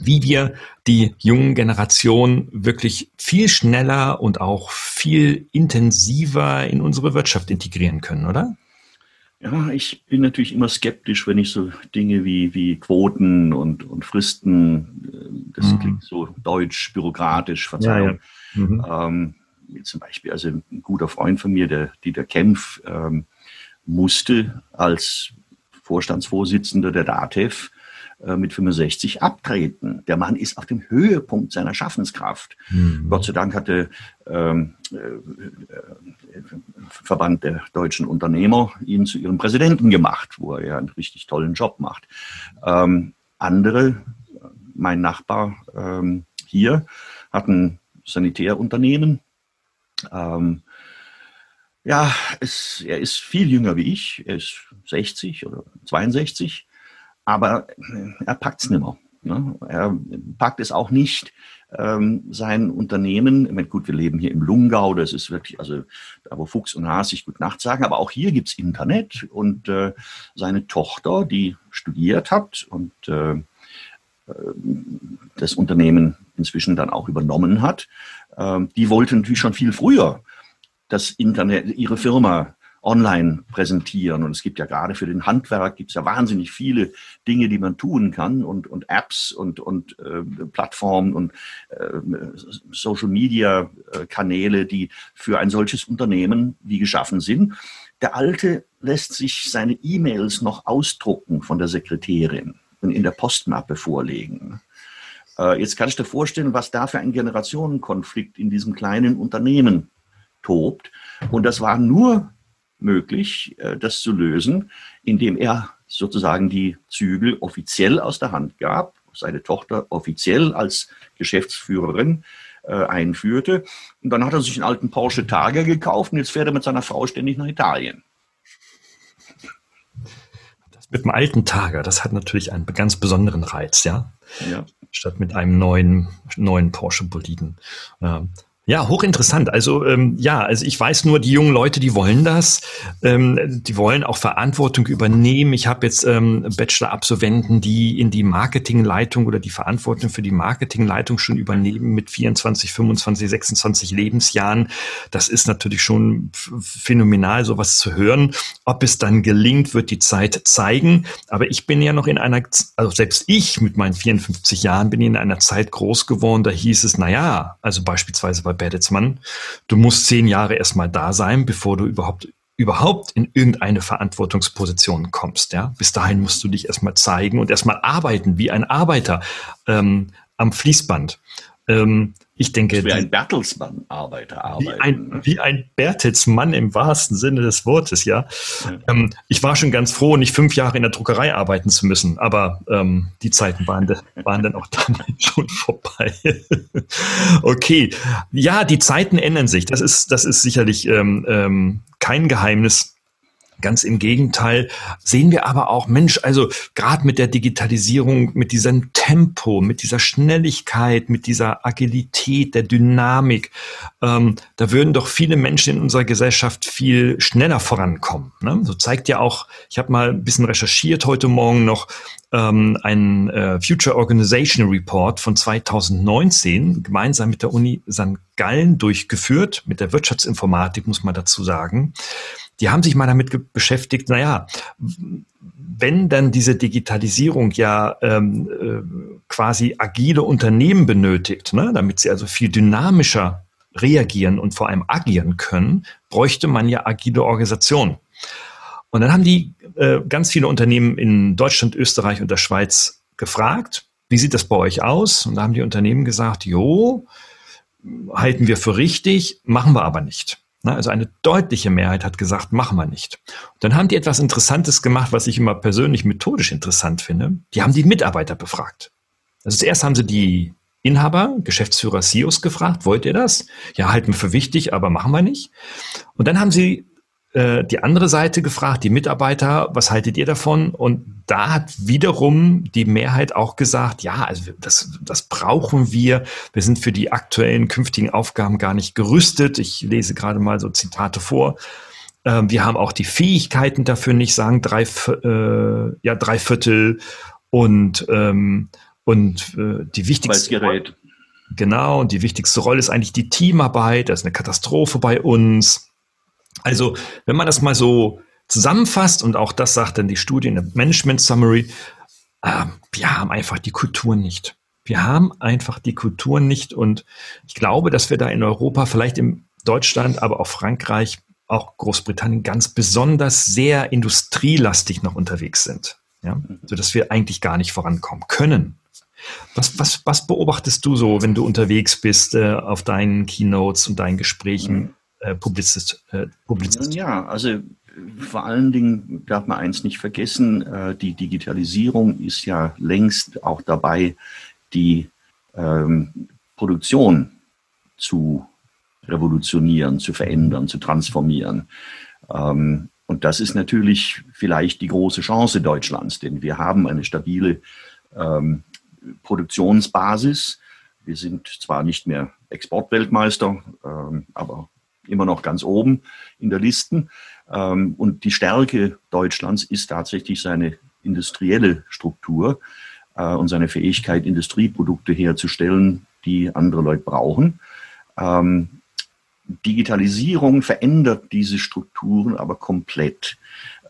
wie wir die jungen Generationen wirklich viel schneller und auch viel intensiver in unsere Wirtschaft integrieren können, oder?
Ja, ich bin natürlich immer skeptisch, wenn ich so Dinge wie, wie Quoten und, und Fristen, äh, das mhm. klingt so deutsch, bürokratisch, Verzeihung. Ja, ja. Mhm. Ähm, zum Beispiel, also ein guter Freund von mir, der Dieter Kempf, ähm, musste als Vorstandsvorsitzender der DATEV äh, mit 65 abtreten. Der Mann ist auf dem Höhepunkt seiner Schaffenskraft. Mhm. Gott sei Dank hatte ähm, äh, äh, Verband der deutschen Unternehmer ihn zu ihrem Präsidenten gemacht, wo er ja einen richtig tollen Job macht. Ähm, andere, mein Nachbar ähm, hier, hatten Sanitärunternehmen ähm, ja, es, er ist viel jünger wie ich. Er ist 60 oder 62, aber er packt es nicht mehr. Ne? Er packt es auch nicht, ähm, sein Unternehmen, ich meine, gut, wir leben hier im Lungau, das ist wirklich, also da wo Fuchs und Has sich gut Nacht sagen, aber auch hier gibt es Internet und äh, seine Tochter, die studiert hat und äh, äh, das Unternehmen inzwischen dann auch übernommen hat, ähm, die wollte natürlich schon viel früher das Internet, ihre Firma online präsentieren. Und es gibt ja gerade für den Handwerk gibt es ja wahnsinnig viele Dinge, die man tun kann und, und Apps und, und äh, Plattformen und äh, Social Media äh, Kanäle, die für ein solches Unternehmen wie geschaffen sind. Der Alte lässt sich seine E-Mails noch ausdrucken von der Sekretärin in der Postmappe vorlegen. Äh, jetzt kann ich dir vorstellen, was da für ein Generationenkonflikt in diesem kleinen Unternehmen tobt. Und das war nur möglich, äh, das zu lösen, indem er sozusagen die Zügel offiziell aus der Hand gab, seine Tochter offiziell als Geschäftsführerin äh, einführte. Und dann hat er sich einen alten Porsche Targa gekauft und jetzt fährt er mit seiner Frau ständig nach Italien.
Mit dem alten Tager, das hat natürlich einen ganz besonderen Reiz, ja. ja. Statt mit einem neuen, neuen Porsche Boliden. Ähm, ja, hochinteressant. Also ähm, ja, also ich weiß nur, die jungen Leute, die wollen das. Ähm, die wollen auch Verantwortung übernehmen. Ich habe jetzt ähm, Bachelor-Absolventen, die in die Marketingleitung oder die Verantwortung für die Marketingleitung schon übernehmen mit 24, 25, 26 Lebensjahren. Das ist natürlich schon phänomenal, sowas zu hören. Ob es dann gelingt, wird die Zeit zeigen. Aber ich bin ja noch in einer, also selbst ich mit meinen 54 Jahren bin in einer Zeit groß geworden, da hieß es, na ja, also beispielsweise bei Bertelsmann. Du musst zehn Jahre erstmal da sein, bevor du überhaupt überhaupt in irgendeine Verantwortungsposition kommst. Ja? Bis dahin musst du dich erstmal zeigen und erstmal arbeiten wie ein Arbeiter ähm, am Fließband. Ähm, ich denke.
Wie ein Bertelsmann-Arbeiter
arbeiten. Wie ein, wie ein Bertelsmann im wahrsten Sinne des Wortes, ja. ja. Ähm, ich war schon ganz froh, nicht fünf Jahre in der Druckerei arbeiten zu müssen, aber ähm, die Zeiten waren, waren dann auch damals schon vorbei. okay. Ja, die Zeiten ändern sich. Das ist, das ist sicherlich ähm, ähm kein Geheimnis. Ganz im Gegenteil sehen wir aber auch, Mensch, also gerade mit der Digitalisierung, mit diesem Tempo, mit dieser Schnelligkeit, mit dieser Agilität, der Dynamik, ähm, da würden doch viele Menschen in unserer Gesellschaft viel schneller vorankommen. Ne? So zeigt ja auch, ich habe mal ein bisschen recherchiert heute Morgen noch, ähm, ein äh, Future Organization Report von 2019 gemeinsam mit der Uni St. Gallen durchgeführt, mit der Wirtschaftsinformatik, muss man dazu sagen die haben sich mal damit beschäftigt, naja, wenn dann diese Digitalisierung ja ähm, äh, quasi agile Unternehmen benötigt, ne, damit sie also viel dynamischer reagieren und vor allem agieren können, bräuchte man ja agile Organisationen. Und dann haben die äh, ganz viele Unternehmen in Deutschland, Österreich und der Schweiz gefragt, wie sieht das bei euch aus? Und da haben die Unternehmen gesagt, jo, halten wir für richtig, machen wir aber nicht. Also eine deutliche Mehrheit hat gesagt, machen wir nicht. Und dann haben die etwas Interessantes gemacht, was ich immer persönlich methodisch interessant finde. Die haben die Mitarbeiter befragt. Also zuerst haben sie die Inhaber, Geschäftsführer, CEOs gefragt, wollt ihr das? Ja, halten wir für wichtig, aber machen wir nicht. Und dann haben sie äh, die andere Seite gefragt, die Mitarbeiter, was haltet ihr davon? Und da hat wiederum die Mehrheit auch gesagt, ja, also das, das brauchen wir. Wir sind für die aktuellen künftigen Aufgaben gar nicht gerüstet. Ich lese gerade mal so Zitate vor. Ähm, wir haben auch die Fähigkeiten dafür nicht, sagen drei, äh, ja, drei Viertel und, ähm, und äh, die wichtigste Rolle, genau, und die wichtigste Rolle ist eigentlich die Teamarbeit. Das ist eine Katastrophe bei uns. Also, wenn man das mal so zusammenfasst, und auch das sagt dann die Studie in der Management Summary, äh, wir haben einfach die Kultur nicht. Wir haben einfach die Kultur nicht. Und ich glaube, dass wir da in Europa, vielleicht in Deutschland, aber auch Frankreich, auch Großbritannien ganz besonders sehr industrielastig noch unterwegs sind. Ja? Sodass wir eigentlich gar nicht vorankommen können. Was, was, was beobachtest du so, wenn du unterwegs bist äh, auf deinen Keynotes und deinen Gesprächen? Äh, Publizist, äh,
Publizist. Ja, also vor allen Dingen darf man eins nicht vergessen, äh, die Digitalisierung ist ja längst auch dabei, die ähm, Produktion zu revolutionieren, zu verändern, zu transformieren. Ähm, und das ist natürlich vielleicht die große Chance Deutschlands, denn wir haben eine stabile ähm, Produktionsbasis. Wir sind zwar nicht mehr Exportweltmeister, ähm, aber immer noch ganz oben in der Listen. Ähm, und die Stärke Deutschlands ist tatsächlich seine industrielle Struktur äh, und seine Fähigkeit, Industrieprodukte herzustellen, die andere Leute brauchen. Ähm, Digitalisierung verändert diese Strukturen aber komplett.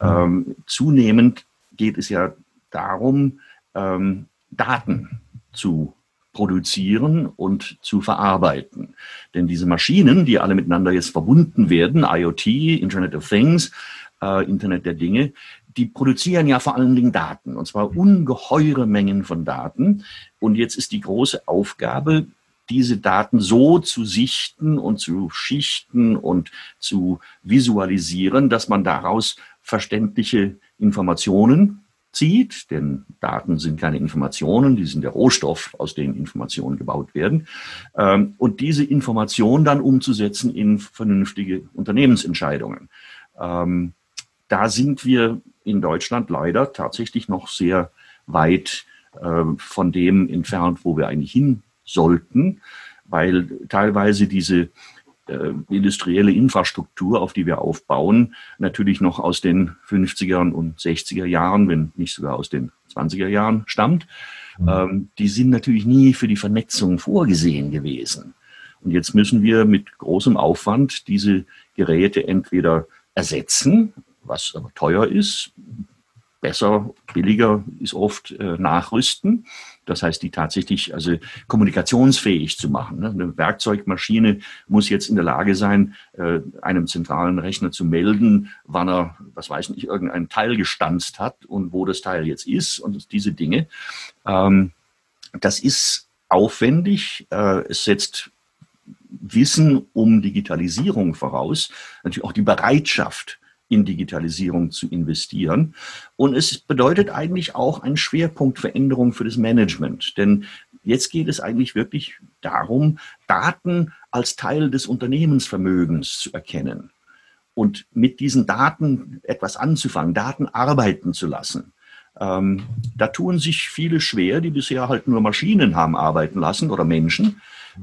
Ähm, zunehmend geht es ja darum, Daten zu produzieren und zu verarbeiten. Denn diese Maschinen, die alle miteinander jetzt verbunden werden, IoT, Internet of Things, äh, Internet der Dinge, die produzieren ja vor allen Dingen Daten, und zwar ungeheure Mengen von Daten. Und jetzt ist die große Aufgabe, diese Daten so zu sichten und zu schichten und zu visualisieren, dass man daraus verständliche Informationen zieht, denn Daten sind keine Informationen, die sind der Rohstoff, aus dem Informationen gebaut werden, ähm, und diese Information dann umzusetzen in vernünftige Unternehmensentscheidungen. Ähm, da sind wir in Deutschland leider tatsächlich noch sehr weit äh, von dem entfernt, wo wir eigentlich hin sollten, weil teilweise diese industrielle Infrastruktur, auf die wir aufbauen, natürlich noch aus den 50er und 60er Jahren, wenn nicht sogar aus den 20er Jahren stammt. Mhm. Ähm, die sind natürlich nie für die Vernetzung vorgesehen gewesen. Und jetzt müssen wir mit großem Aufwand diese Geräte entweder ersetzen, was aber teuer ist, besser, billiger ist oft äh, nachrüsten. Das heißt, die tatsächlich also kommunikationsfähig zu machen. Ne? Eine Werkzeugmaschine muss jetzt in der Lage sein, äh, einem zentralen Rechner zu melden, wann er, was weiß ich, irgendein Teil gestanzt hat und wo das Teil jetzt ist und diese Dinge. Ähm, das ist aufwendig. Äh, es setzt Wissen um Digitalisierung voraus, natürlich auch die Bereitschaft, in Digitalisierung zu investieren. Und es bedeutet eigentlich auch eine Schwerpunktveränderung für das Management. Denn jetzt geht es eigentlich wirklich darum, Daten als Teil des Unternehmensvermögens zu erkennen und mit diesen Daten etwas anzufangen, Daten arbeiten zu lassen. Ähm, da tun sich viele schwer, die bisher halt nur Maschinen haben arbeiten lassen oder Menschen.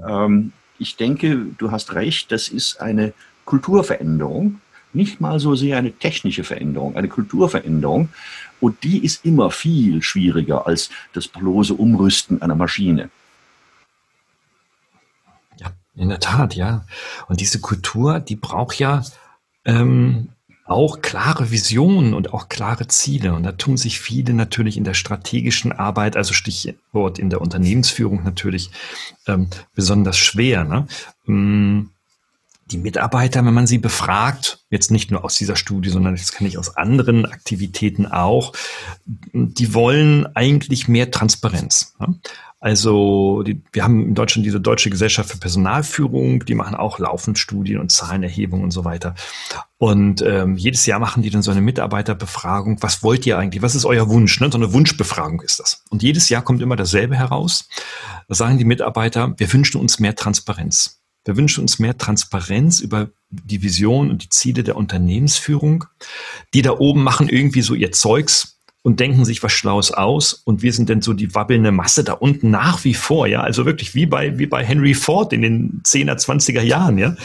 Ähm, ich denke, du hast recht, das ist eine Kulturveränderung nicht mal so sehr eine technische Veränderung, eine Kulturveränderung. Und die ist immer viel schwieriger als das bloße Umrüsten einer Maschine.
Ja, in der Tat, ja. Und diese Kultur, die braucht ja ähm, auch klare Visionen und auch klare Ziele. Und da tun sich viele natürlich in der strategischen Arbeit, also Stichwort in der Unternehmensführung natürlich ähm, besonders schwer. Ne? Ähm, die Mitarbeiter, wenn man sie befragt, jetzt nicht nur aus dieser Studie, sondern das kenne ich aus anderen Aktivitäten auch, die wollen eigentlich mehr Transparenz. Also die, wir haben in Deutschland diese Deutsche Gesellschaft für Personalführung, die machen auch laufend Studien und Zahlenerhebungen und so weiter. Und ähm, jedes Jahr machen die dann so eine Mitarbeiterbefragung. Was wollt ihr eigentlich? Was ist euer Wunsch? Ne? So eine Wunschbefragung ist das. Und jedes Jahr kommt immer dasselbe heraus. Da sagen die Mitarbeiter, wir wünschen uns mehr Transparenz. Wir wünschen uns mehr Transparenz über die Vision und die Ziele der Unternehmensführung. Die da oben machen irgendwie so ihr Zeugs und denken sich was Schlaues aus und wir sind denn so die wabbelnde Masse da unten nach wie vor, ja, also wirklich wie bei, wie bei Henry Ford in den 10er, 20er Jahren, ja,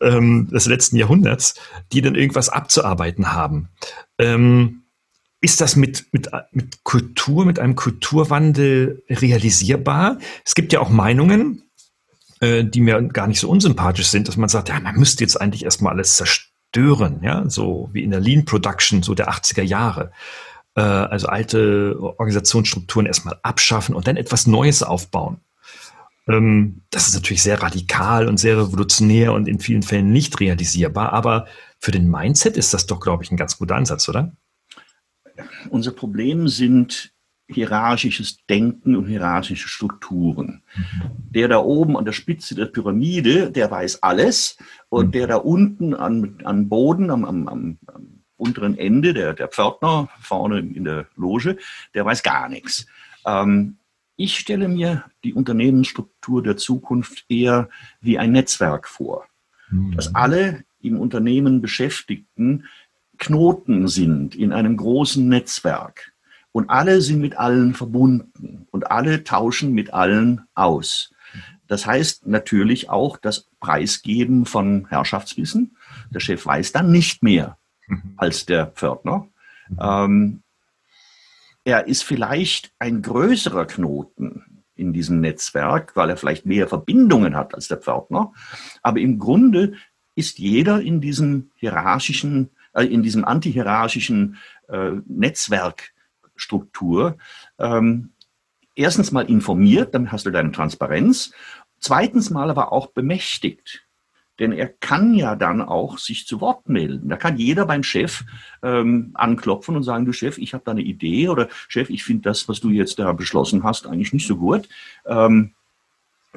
ähm, des letzten Jahrhunderts, die dann irgendwas abzuarbeiten haben. Ähm, ist das mit, mit, mit Kultur, mit einem Kulturwandel realisierbar? Es gibt ja auch Meinungen, äh, die mir gar nicht so unsympathisch sind, dass man sagt, ja, man müsste jetzt eigentlich erstmal alles zerstören, ja, so wie in der Lean Production so der 80er Jahre. Äh, also alte Organisationsstrukturen erstmal abschaffen und dann etwas Neues aufbauen. Ähm, das ist natürlich sehr radikal und sehr revolutionär und in vielen Fällen nicht realisierbar, aber für den Mindset ist das doch, glaube ich, ein ganz guter Ansatz, oder?
Unser Problem sind hierarchisches Denken und hierarchische Strukturen. Der da oben an der Spitze der Pyramide, der weiß alles und mhm. der da unten an, an Boden, am, am, am, am unteren Ende, der, der Pförtner vorne in der Loge, der weiß gar nichts. Ähm, ich stelle mir die Unternehmensstruktur der Zukunft eher wie ein Netzwerk vor, mhm. dass alle im Unternehmen Beschäftigten Knoten sind in einem großen Netzwerk und alle sind mit allen verbunden und alle tauschen mit allen aus. Das heißt natürlich auch das Preisgeben von Herrschaftswissen. Der Chef weiß dann nicht mehr als der Pförtner. Ähm, er ist vielleicht ein größerer Knoten in diesem Netzwerk, weil er vielleicht mehr Verbindungen hat als der Pförtner. Aber im Grunde ist jeder in diesem hierarchischen, äh, in diesem antihierarchischen äh, Netzwerk Struktur ähm, erstens mal informiert, dann hast du deine Transparenz. Zweitens mal aber auch bemächtigt. Denn er kann ja dann auch sich zu Wort melden. Da kann jeder beim Chef ähm, anklopfen und sagen, du Chef, ich habe da eine Idee oder Chef, ich finde das, was du jetzt da beschlossen hast, eigentlich nicht so gut. Ähm,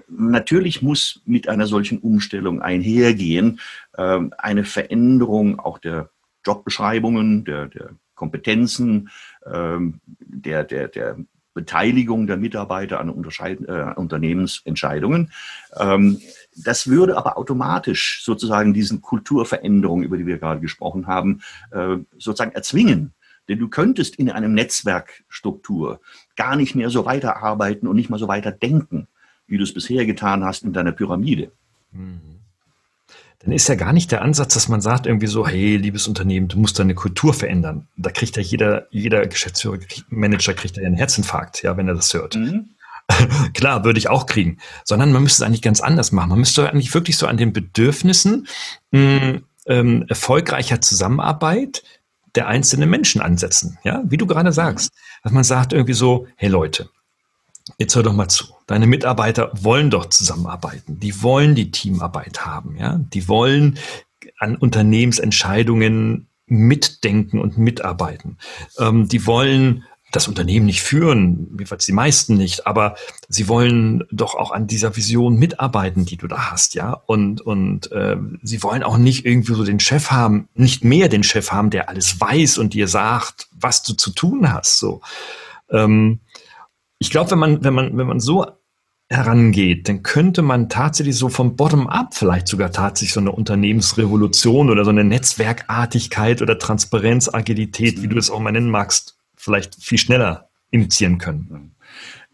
natürlich muss mit einer solchen Umstellung einhergehen ähm, eine Veränderung auch der Jobbeschreibungen, der, der Kompetenzen, ähm, der, der, der Beteiligung der Mitarbeiter an äh, Unternehmensentscheidungen. Ähm, das würde aber automatisch sozusagen diesen Kulturveränderungen, über die wir gerade gesprochen haben, äh, sozusagen erzwingen. Denn du könntest in einem Netzwerkstruktur gar nicht mehr so weiterarbeiten und nicht mal so weiter denken, wie du es bisher getan hast in deiner Pyramide. Mhm
dann ist ja gar nicht der Ansatz, dass man sagt irgendwie so, hey, liebes Unternehmen, du musst deine Kultur verändern. Da kriegt ja jeder, jeder Geschäftsführer, Manager kriegt ja einen Herzinfarkt, ja, wenn er das hört. Mhm. Klar, würde ich auch kriegen. Sondern man müsste es eigentlich ganz anders machen. Man müsste eigentlich wirklich so an den Bedürfnissen mh, ähm, erfolgreicher Zusammenarbeit der einzelnen Menschen ansetzen. Ja, wie du gerade sagst. Dass man sagt irgendwie so, hey Leute, Jetzt hör doch mal zu. Deine Mitarbeiter wollen doch zusammenarbeiten. Die wollen die Teamarbeit haben, ja. Die wollen an Unternehmensentscheidungen mitdenken und mitarbeiten. Ähm, die wollen das Unternehmen nicht führen, jedenfalls die meisten nicht, aber sie wollen doch auch an dieser Vision mitarbeiten, die du da hast, ja. Und und äh, sie wollen auch nicht irgendwie so den Chef haben, nicht mehr den Chef haben, der alles weiß und dir sagt, was du zu tun hast. So. Ähm, ich glaube, wenn man, wenn man, wenn man so herangeht, dann könnte man tatsächlich so vom Bottom-up vielleicht sogar tatsächlich so eine Unternehmensrevolution oder so eine Netzwerkartigkeit oder Transparenz, Agilität, wie du es auch mal nennen magst, vielleicht viel schneller initiieren können.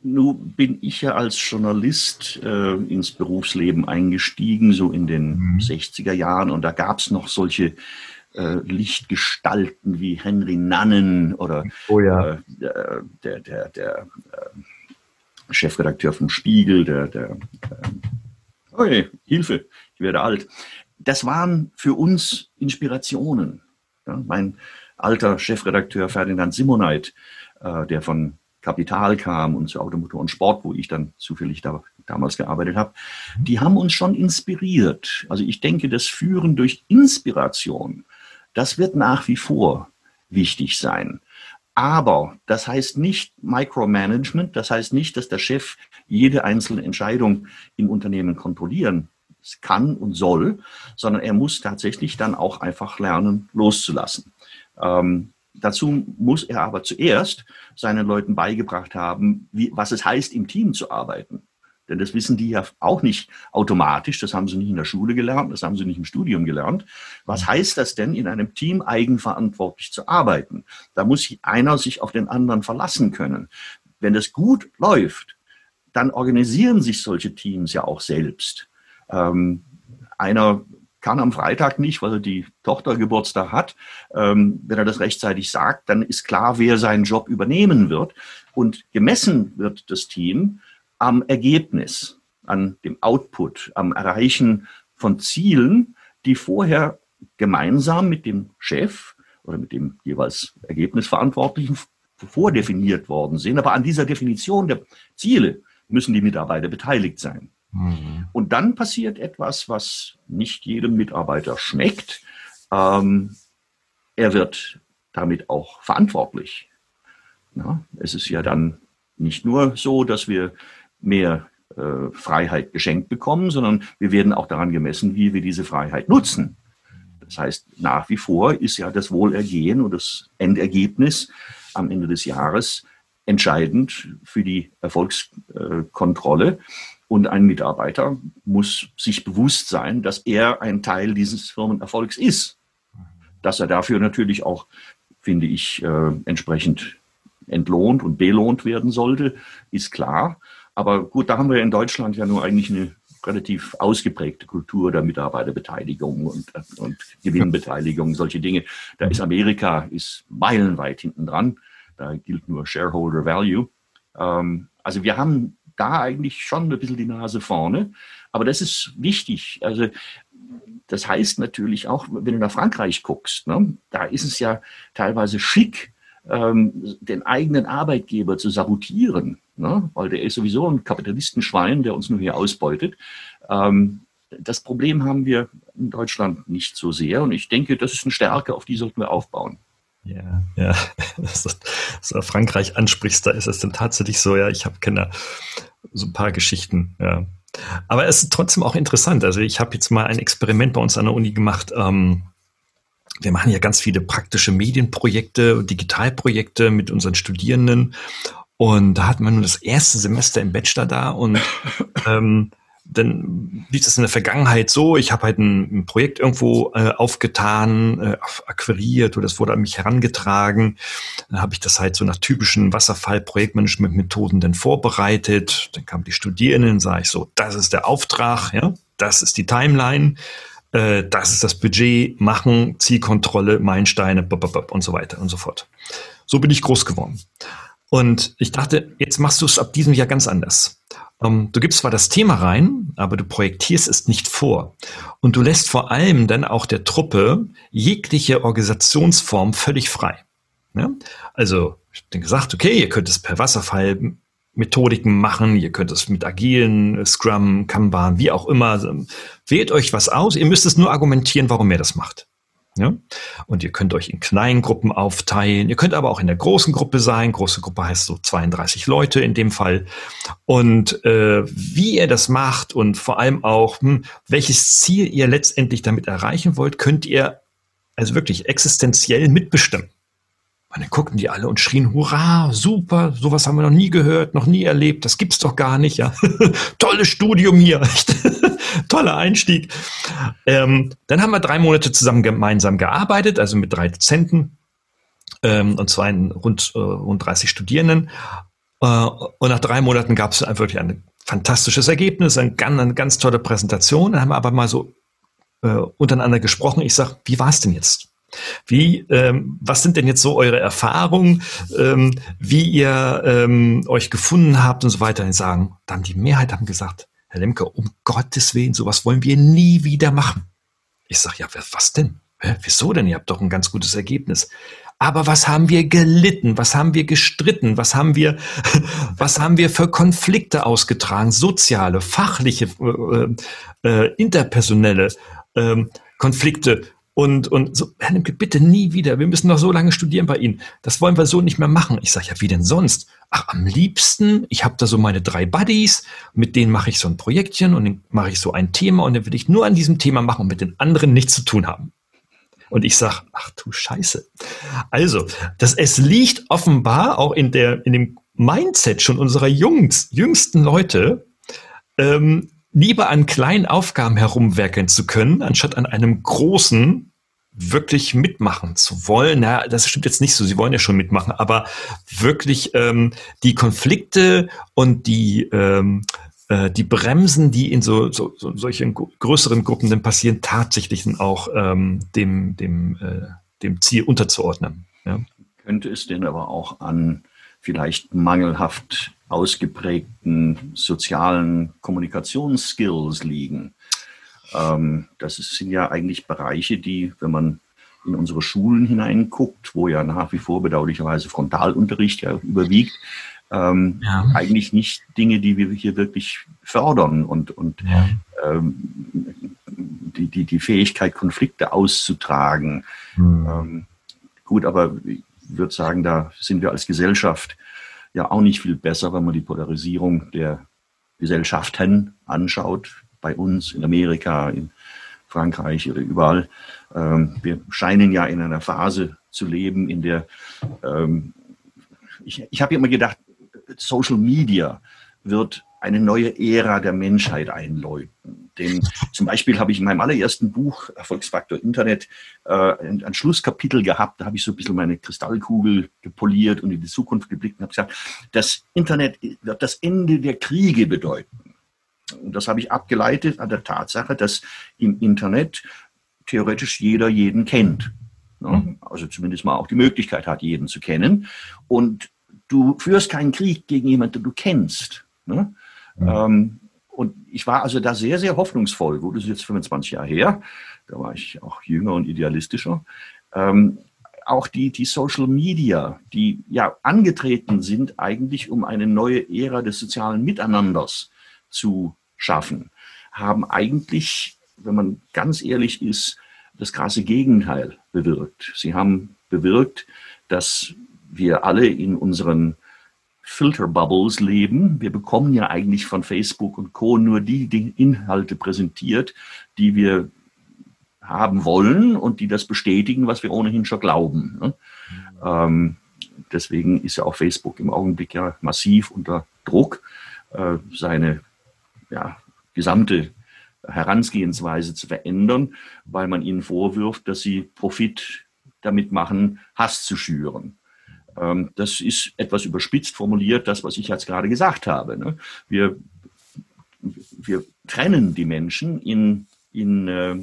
Nun bin ich ja als Journalist äh, ins Berufsleben eingestiegen, so in den mhm. 60er Jahren, und da gab es noch solche äh, Lichtgestalten wie Henry Nannen oder
oh ja. äh,
der, der, der äh, Chefredakteur vom Spiegel, der, der äh, oh je, Hilfe, ich werde alt. Das waren für uns Inspirationen. Ja, mein alter Chefredakteur Ferdinand Simoneit, äh, der von Kapital kam und zu Automotor und Sport, wo ich dann zufällig da, damals gearbeitet habe, die haben uns schon inspiriert. Also ich denke, das Führen durch Inspiration das wird nach wie vor wichtig sein. Aber das heißt nicht Micromanagement, das heißt nicht, dass der Chef jede einzelne Entscheidung im Unternehmen kontrollieren kann und soll, sondern er muss tatsächlich dann auch einfach lernen, loszulassen. Ähm, dazu muss er aber zuerst seinen Leuten beigebracht haben, wie, was es heißt, im Team zu arbeiten. Denn das wissen die ja auch nicht automatisch. Das haben sie nicht in der Schule gelernt, das haben sie nicht im Studium gelernt. Was mhm. heißt das denn, in einem Team eigenverantwortlich zu arbeiten? Da muss einer sich auf den anderen verlassen können. Wenn das gut läuft, dann organisieren sich solche Teams ja auch selbst. Ähm, einer kann am Freitag nicht, weil er die Tochter Geburtstag hat. Ähm, wenn er das rechtzeitig sagt, dann ist klar, wer seinen Job übernehmen wird. Und gemessen wird das Team am Ergebnis, an dem Output, am Erreichen von Zielen, die vorher gemeinsam mit dem Chef oder mit dem jeweils Ergebnisverantwortlichen vordefiniert worden sind. Aber an dieser Definition der Ziele müssen die Mitarbeiter beteiligt sein. Mhm. Und dann passiert etwas, was nicht jedem Mitarbeiter schmeckt. Ähm, er wird damit auch verantwortlich. Ja, es ist ja dann nicht nur so, dass wir mehr äh, Freiheit geschenkt bekommen, sondern wir werden auch daran gemessen, wie wir diese Freiheit nutzen. Das heißt, nach wie vor ist ja das Wohlergehen und das Endergebnis am Ende des Jahres entscheidend für die Erfolgskontrolle. Und ein Mitarbeiter muss sich bewusst sein, dass er ein Teil dieses Firmenerfolgs ist. Dass er dafür natürlich auch, finde ich, äh, entsprechend entlohnt und belohnt werden sollte, ist klar. Aber gut, da haben wir in Deutschland ja nur eigentlich eine relativ ausgeprägte Kultur der Mitarbeiterbeteiligung und, und Gewinnbeteiligung, solche Dinge. Da ist Amerika ist meilenweit hinten dran. Da gilt nur Shareholder Value. Ähm, also wir haben da eigentlich schon ein bisschen die Nase vorne. Aber das ist wichtig. Also das heißt natürlich auch, wenn du nach Frankreich guckst, ne, da ist es ja teilweise schick, ähm, den eigenen Arbeitgeber zu sabotieren, ne? weil der ist sowieso ein Kapitalistenschwein, der uns nur hier ausbeutet. Ähm, das Problem haben wir in Deutschland nicht so sehr und ich denke, das ist eine Stärke, auf die sollten wir aufbauen.
Ja, ja, dass du Frankreich ansprichst, da ist es dann tatsächlich so, ja, ich habe Kinder, so ein paar Geschichten, ja. Aber es ist trotzdem auch interessant. Also ich habe jetzt mal ein Experiment bei uns an der Uni gemacht. Ähm, wir machen ja ganz viele praktische Medienprojekte und Digitalprojekte mit unseren Studierenden. Und da hat man nur das erste Semester im Bachelor da und ähm, dann lief es in der Vergangenheit so, ich habe halt ein, ein, Projekt irgendwo äh, aufgetan, äh, akquiriert oder es wurde an mich herangetragen. Dann habe ich das halt so nach typischen Wasserfall-Projektmanagement-Methoden dann vorbereitet. Dann kamen die Studierenden, sage ich so, das ist der Auftrag, ja, das ist die Timeline, äh, das ist das Budget, machen, Zielkontrolle, Meilensteine und so weiter und so fort. So bin ich groß geworden. Und ich dachte, jetzt machst du es ab diesem Jahr ganz anders. Ähm, du gibst zwar das Thema rein, aber du projektierst es nicht vor. Und du lässt vor allem dann auch der Truppe jegliche Organisationsform völlig frei. Ja? Also, ich habe gesagt, okay, ihr könnt es per Wasserfall Methodiken machen, ihr könnt es mit agilen, Scrum, Kanban, wie auch immer. Wählt euch was aus, ihr müsst es nur argumentieren, warum ihr das macht. Ja? Und ihr könnt euch in kleinen Gruppen aufteilen. Ihr könnt aber auch in der großen Gruppe sein. Große Gruppe heißt so 32 Leute in dem Fall. Und äh, wie ihr das macht und vor allem auch, hm, welches Ziel ihr letztendlich damit erreichen wollt, könnt ihr also wirklich existenziell mitbestimmen. Und dann guckten die alle und schrien, hurra, super, sowas haben wir noch nie gehört, noch nie erlebt, das gibt's doch gar nicht, ja. Tolles Studium hier, toller Einstieg. Ähm, dann haben wir drei Monate zusammen gemeinsam gearbeitet, also mit drei Dozenten ähm, und zwar in rund, äh, rund 30 Studierenden. Äh, und nach drei Monaten gab es wirklich ein fantastisches Ergebnis, eine ganz, eine ganz tolle Präsentation. Dann haben wir aber mal so äh, untereinander gesprochen. Ich sage, wie war es denn jetzt? Wie, ähm, was sind denn jetzt so eure Erfahrungen, ähm, wie ihr ähm, euch gefunden habt und so weiter? Und sagen, dann die Mehrheit haben gesagt, Herr Lemke, um Gottes Willen, sowas wollen wir nie wieder machen. Ich sage, ja, was denn? Hä, wieso denn? Ihr habt doch ein ganz gutes Ergebnis. Aber was haben wir gelitten? Was haben wir gestritten? Was haben wir, was haben wir für Konflikte ausgetragen? Soziale, fachliche, äh, äh, interpersonelle äh, Konflikte. Und, und so, Herr Nimke, bitte nie wieder. Wir müssen noch so lange studieren bei Ihnen. Das wollen wir so nicht mehr machen. Ich sage, ja, wie denn sonst? Ach, am liebsten, ich habe da so meine drei Buddies, mit denen mache ich so ein Projektchen und dann mache ich so ein Thema und dann will ich nur an diesem Thema machen und mit den anderen nichts zu tun haben. Und ich sage, ach du Scheiße. Also, das, es liegt offenbar auch in, der, in dem Mindset schon unserer Jungs, jüngsten Leute, ähm, lieber an kleinen Aufgaben herumwerkeln zu können, anstatt an einem großen wirklich mitmachen zu wollen. Na, das stimmt jetzt nicht so. Sie wollen ja schon mitmachen, aber wirklich ähm, die Konflikte und die ähm, äh, die Bremsen, die in so, so, so solchen größeren Gruppen dann passieren, tatsächlich dann auch ähm, dem dem äh, dem Ziel unterzuordnen. Ja.
Könnte es denn aber auch an vielleicht mangelhaft ausgeprägten sozialen Kommunikationsskills liegen. Ähm, das sind ja eigentlich Bereiche, die, wenn man in unsere Schulen hineinguckt, wo ja nach wie vor bedauerlicherweise Frontalunterricht ja überwiegt, ähm, ja. eigentlich nicht Dinge, die wir hier wirklich fördern und, und ja. ähm, die, die, die Fähigkeit, Konflikte auszutragen. Mhm. Ähm, gut, aber ich würde sagen, da sind wir als Gesellschaft ja auch nicht viel besser, wenn man die Polarisierung der Gesellschaften anschaut, bei uns in Amerika, in Frankreich oder überall. Ähm, wir scheinen ja in einer Phase zu leben, in der ähm, ich, ich habe immer gedacht, Social Media wird eine neue Ära der Menschheit einläuten. Denn zum Beispiel habe ich in meinem allerersten Buch Erfolgsfaktor Internet äh, ein, ein, Schlusskapitel gehabt. Da habe ich so ein bisschen meine Kristallkugel gepoliert und in die Zukunft geblickt und habe gesagt, das Internet wird das Ende der Kriege bedeuten. Und das habe ich abgeleitet an der Tatsache, dass im Internet theoretisch jeder jeden kennt. Ne? Also zumindest mal auch die Möglichkeit hat, jeden zu kennen. Und du führst keinen Krieg gegen jemanden, den du kennst. Ne? Mhm. Ähm, und ich war also da sehr, sehr hoffnungsvoll. Gut, das ist jetzt 25 Jahre her. Da war ich auch jünger und idealistischer. Ähm, auch die, die Social Media, die ja angetreten sind, eigentlich um eine neue Ära des sozialen Miteinanders zu schaffen, haben eigentlich, wenn man ganz ehrlich ist, das krasse Gegenteil bewirkt. Sie haben bewirkt, dass wir alle in unseren Filterbubbles leben. Wir bekommen ja eigentlich von Facebook und Co. nur die, Inhalte präsentiert, die wir haben wollen und die das bestätigen, was wir ohnehin schon glauben. Ne? Ähm, deswegen ist ja auch Facebook im Augenblick ja massiv unter Druck, äh, seine ja, gesamte Herangehensweise zu verändern, weil man ihnen vorwirft, dass sie Profit damit machen, Hass zu schüren. Ähm, das ist etwas überspitzt formuliert, das, was ich jetzt gerade gesagt habe. Ne? Wir, wir trennen die Menschen in, in äh,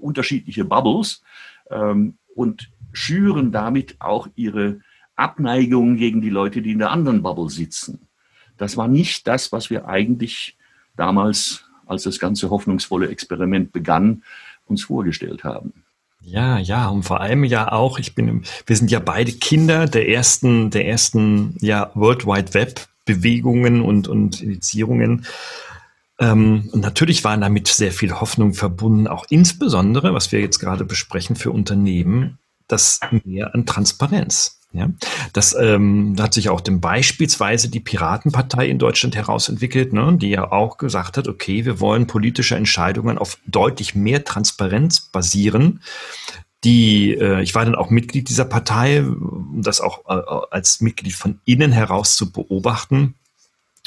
unterschiedliche Bubbles ähm, und schüren damit auch ihre Abneigung gegen die Leute, die in der anderen Bubble sitzen. Das war nicht das, was wir eigentlich damals, als das ganze hoffnungsvolle Experiment begann, uns vorgestellt haben.
Ja, ja, und vor allem ja auch, ich bin, wir sind ja beide Kinder der ersten, der ersten, ja, World Wide Web Bewegungen und, und Initiierungen. Ähm, und natürlich waren damit sehr viel Hoffnung verbunden, auch insbesondere, was wir jetzt gerade besprechen für Unternehmen, das Mehr an Transparenz. Ja, das ähm, hat sich auch dem beispielsweise die Piratenpartei in Deutschland herausentwickelt, ne, die ja auch gesagt hat, okay, wir wollen politische Entscheidungen auf deutlich mehr Transparenz basieren. Die, äh, ich war dann auch Mitglied dieser Partei, um das auch äh, als Mitglied von innen heraus zu beobachten.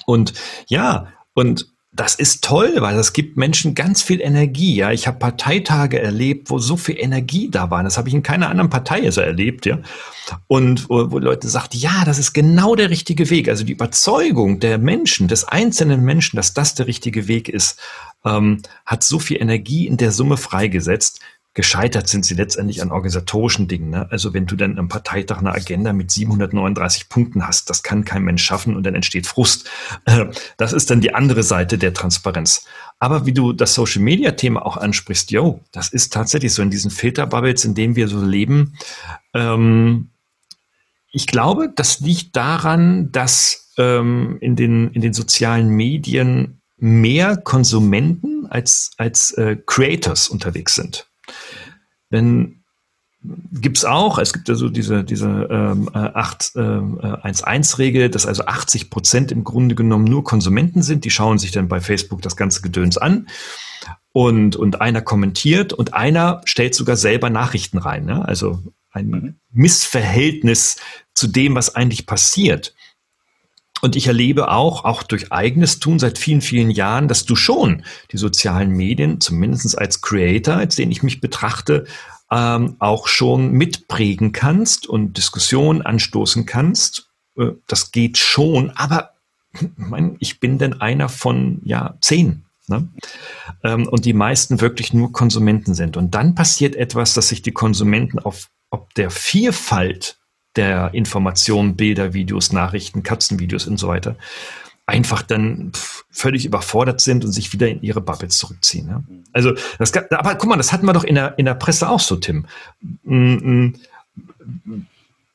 Und ja, und das ist toll, weil das gibt Menschen ganz viel Energie. Ja, ich habe Parteitage erlebt, wo so viel Energie da war. Das habe ich in keiner anderen Partei so erlebt, ja. Und wo, wo Leute sagten, ja, das ist genau der richtige Weg. Also die Überzeugung der Menschen, des einzelnen Menschen, dass das der richtige Weg ist, ähm, hat so viel Energie in der Summe freigesetzt, Gescheitert sind sie letztendlich an organisatorischen Dingen. Ne? Also wenn du dann am Parteitag eine Agenda mit 739 Punkten hast, das kann kein Mensch schaffen und dann entsteht Frust. Äh, das ist dann die andere Seite der Transparenz. Aber wie du das Social Media Thema auch ansprichst, yo, das ist tatsächlich so in diesen Filterbubbles, in denen wir so leben. Ähm, ich glaube, das liegt daran, dass ähm, in, den, in den sozialen Medien mehr Konsumenten als, als äh, Creators unterwegs sind. Denn gibt es auch, es gibt ja so diese, diese ähm, 8-1-1-Regel, äh, äh dass also 80 Prozent im Grunde genommen nur Konsumenten sind, die schauen sich dann bei Facebook das ganze Gedöns an und, und einer kommentiert und einer stellt sogar selber Nachrichten rein. Ne? Also ein mhm. Missverhältnis zu dem, was eigentlich passiert. Und ich erlebe auch, auch durch eigenes Tun seit vielen, vielen Jahren, dass du schon die sozialen Medien, zumindest als Creator, als den ich mich betrachte, ähm, auch schon mitprägen kannst und Diskussionen anstoßen kannst. Äh, das geht schon, aber mein, ich bin denn einer von ja zehn. Ne? Ähm, und die meisten wirklich nur Konsumenten sind. Und dann passiert etwas, dass sich die Konsumenten auf ob der Vielfalt der Informationen, Bilder, Videos, Nachrichten, Katzenvideos und so weiter, einfach dann völlig überfordert sind und sich wieder in ihre Bubbles zurückziehen. Ja? Also, das, aber guck mal, das hatten wir doch in der, in der Presse auch so, Tim. Mm, mm,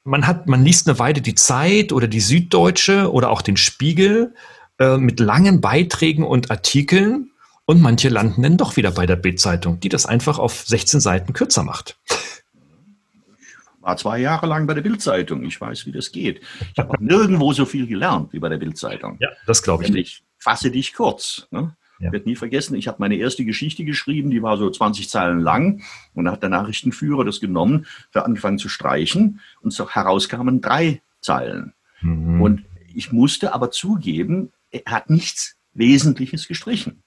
man hat, man liest eine Weile die Zeit oder die Süddeutsche oder auch den Spiegel äh, mit langen Beiträgen und Artikeln und manche landen dann doch wieder bei der Bildzeitung, die das einfach auf 16 Seiten kürzer macht
war zwei Jahre lang bei der Bildzeitung. Ich weiß, wie das geht. Ich habe nirgendwo so viel gelernt wie bei der Bildzeitung.
Ja, das glaube ich nicht.
Fasse dich kurz. Ne? Ja. Ich werde nie vergessen, ich habe meine erste Geschichte geschrieben, die war so 20 Zeilen lang. Und da hat der Nachrichtenführer das genommen, für angefangen zu streichen. Und so herauskamen drei Zeilen. Mhm. Und ich musste aber zugeben, er hat nichts Wesentliches gestrichen.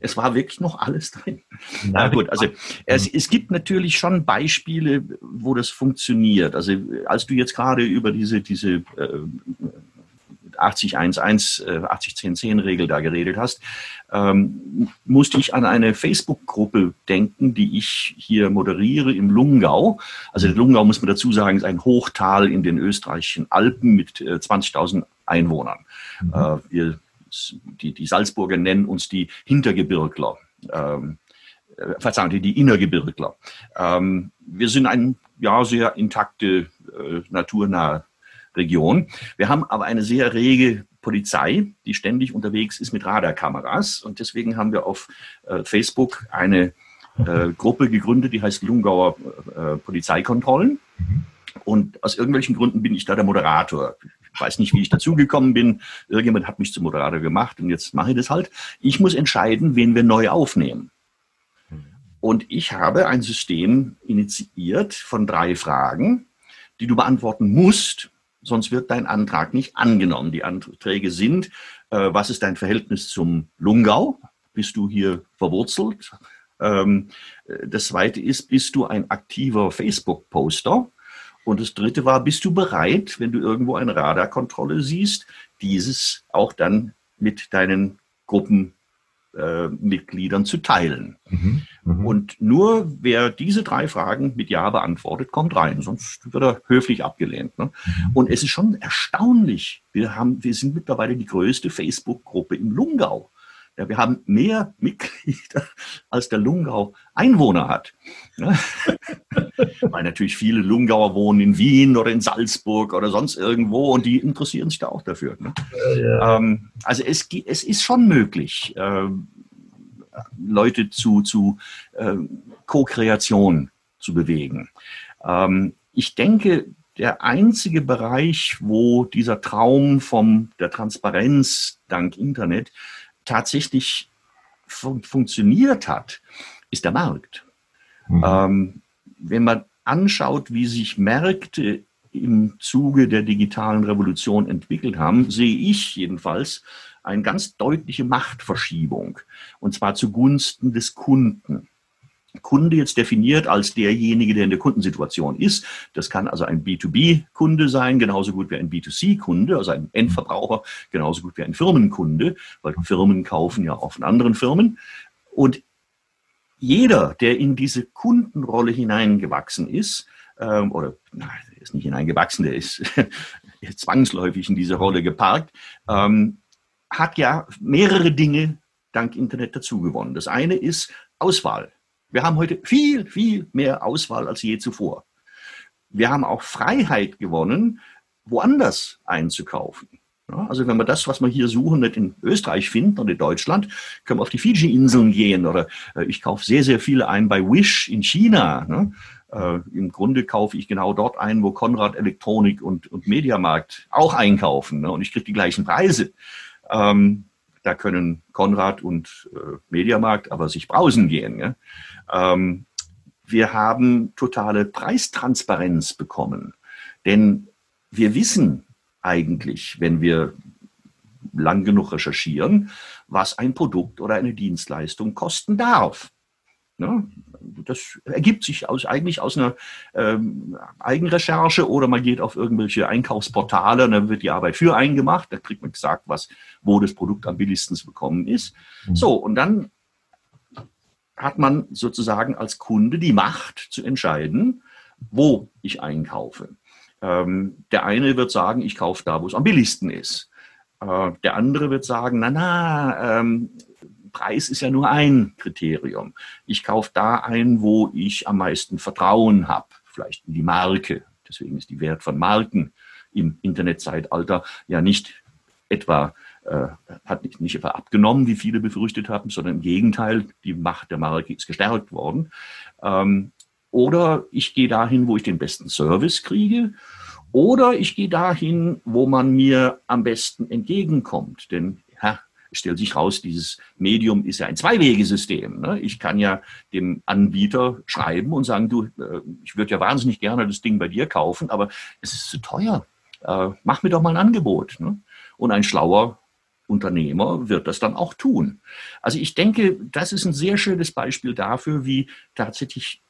Es war wirklich noch alles drin. Na gut, also es, es gibt natürlich schon Beispiele, wo das funktioniert. Also als du jetzt gerade über diese, diese äh, 80-1-1, äh, 80-10-10-Regel da geredet hast, ähm, musste ich an eine Facebook-Gruppe denken, die ich hier moderiere im Lungau. Also der Lungau, muss man dazu sagen, ist ein Hochtal in den österreichischen Alpen mit äh, 20.000 Einwohnern. Mhm. Äh, wir die, die Salzburger nennen uns die Hintergebirgler. Ähm, äh, Verzeihung, die, die Innergebirgler. Ähm, wir sind eine ja, sehr intakte, äh, naturnahe Region. Wir haben aber eine sehr rege Polizei, die ständig unterwegs ist mit Radarkameras. Und deswegen haben wir auf äh, Facebook eine äh, Gruppe gegründet, die heißt Lungauer äh, Polizeikontrollen. Mhm. Und aus irgendwelchen Gründen bin ich da der Moderator weiß nicht, wie ich dazugekommen bin. Irgendjemand hat mich zum Moderator gemacht und jetzt mache ich das halt. Ich muss entscheiden, wen wir neu aufnehmen. Und ich habe ein System initiiert von drei Fragen. die du beantworten musst, sonst wird dein Antrag nicht angenommen. Die Anträge sind, äh, was ist dein Verhältnis zum Lungau? Bist du hier verwurzelt? Ähm, äh, das zweite ist, bist du ein aktiver Facebook-Poster? Und das dritte war, bist du bereit, wenn du irgendwo eine Radarkontrolle siehst, dieses auch dann mit deinen Gruppenmitgliedern äh, zu teilen? Mhm, mh. Und nur wer diese drei Fragen mit Ja beantwortet, kommt rein, sonst wird er höflich abgelehnt. Ne? Mhm. Und es ist schon erstaunlich. Wir, haben, wir sind mittlerweile die größte Facebook-Gruppe im Lungau. Ja, wir haben mehr Mitglieder, als der Lungau Einwohner hat. Ja. Weil natürlich viele Lungauer wohnen in Wien oder in Salzburg oder sonst irgendwo und die interessieren sich da auch dafür. Ne? Ja, ähm, also es, es ist schon möglich, äh, Leute zu, zu äh, Co-Kreation zu bewegen. Ähm, ich denke, der einzige Bereich, wo dieser Traum von der Transparenz dank Internet tatsächlich fun funktioniert hat, ist der Markt. Mhm. Ähm, wenn man anschaut, wie sich Märkte im Zuge der digitalen Revolution entwickelt haben, sehe ich jedenfalls eine ganz deutliche Machtverschiebung, und zwar zugunsten des Kunden. Kunde jetzt definiert als derjenige, der in der Kundensituation ist. Das kann also ein B2B-Kunde sein, genauso gut wie ein B2C-Kunde, also ein Endverbraucher, genauso gut wie ein Firmenkunde, weil Firmen kaufen ja auch von anderen Firmen. Und jeder, der in diese Kundenrolle hineingewachsen ist, ähm, oder nein, der ist nicht hineingewachsen, der ist zwangsläufig in diese Rolle geparkt, ähm, hat ja mehrere Dinge dank Internet dazugewonnen. Das eine ist Auswahl. Wir haben heute viel, viel mehr Auswahl als je zuvor. Wir haben auch Freiheit gewonnen, woanders einzukaufen. Ja, also wenn wir das, was wir hier suchen, nicht in Österreich finden oder in Deutschland, können wir auf die Fiji-Inseln gehen oder äh, ich kaufe sehr, sehr viele ein bei Wish in China. Ne? Äh, Im Grunde kaufe ich genau dort ein, wo Konrad Elektronik und, und Mediamarkt auch einkaufen ne? und ich kriege die gleichen Preise. Ähm, da können Konrad und äh, Mediamarkt aber sich brausen gehen. Ja? Ähm, wir haben totale Preistransparenz bekommen. Denn wir wissen eigentlich, wenn wir lang genug recherchieren, was ein Produkt oder eine Dienstleistung kosten darf. Ne? Das ergibt sich aus, eigentlich aus einer ähm, Eigenrecherche oder man geht auf irgendwelche Einkaufsportale und dann wird die Arbeit für einen gemacht, da kriegt man gesagt, was, wo das Produkt am billigsten zu bekommen ist. Mhm. So, und dann hat man sozusagen als Kunde die Macht zu entscheiden, wo ich einkaufe. Ähm, der eine wird sagen, ich kaufe da, wo es am billigsten ist. Äh, der andere wird sagen, na na, ähm, Preis ist ja nur ein Kriterium. Ich kaufe da ein, wo ich am meisten Vertrauen habe, vielleicht in die Marke. Deswegen ist die Wert von Marken im Internetzeitalter ja nicht etwa äh, hat nicht, nicht etwa abgenommen, wie viele befürchtet haben, sondern im Gegenteil, die Macht der Marke ist gestärkt worden. Ähm, oder ich gehe dahin, wo ich den besten Service kriege. Oder ich gehe dahin, wo man mir am besten entgegenkommt. Denn ja, es stellt sich raus, dieses Medium ist ja ein Zweiwegesystem. Ne? Ich kann ja dem Anbieter schreiben und sagen, du, äh, ich würde ja wahnsinnig gerne das Ding bei dir kaufen, aber es ist zu teuer. Äh, mach mir doch mal ein Angebot. Ne? Und ein schlauer Unternehmer wird das dann auch tun. Also ich denke, das ist ein sehr schönes Beispiel dafür, wie tatsächlich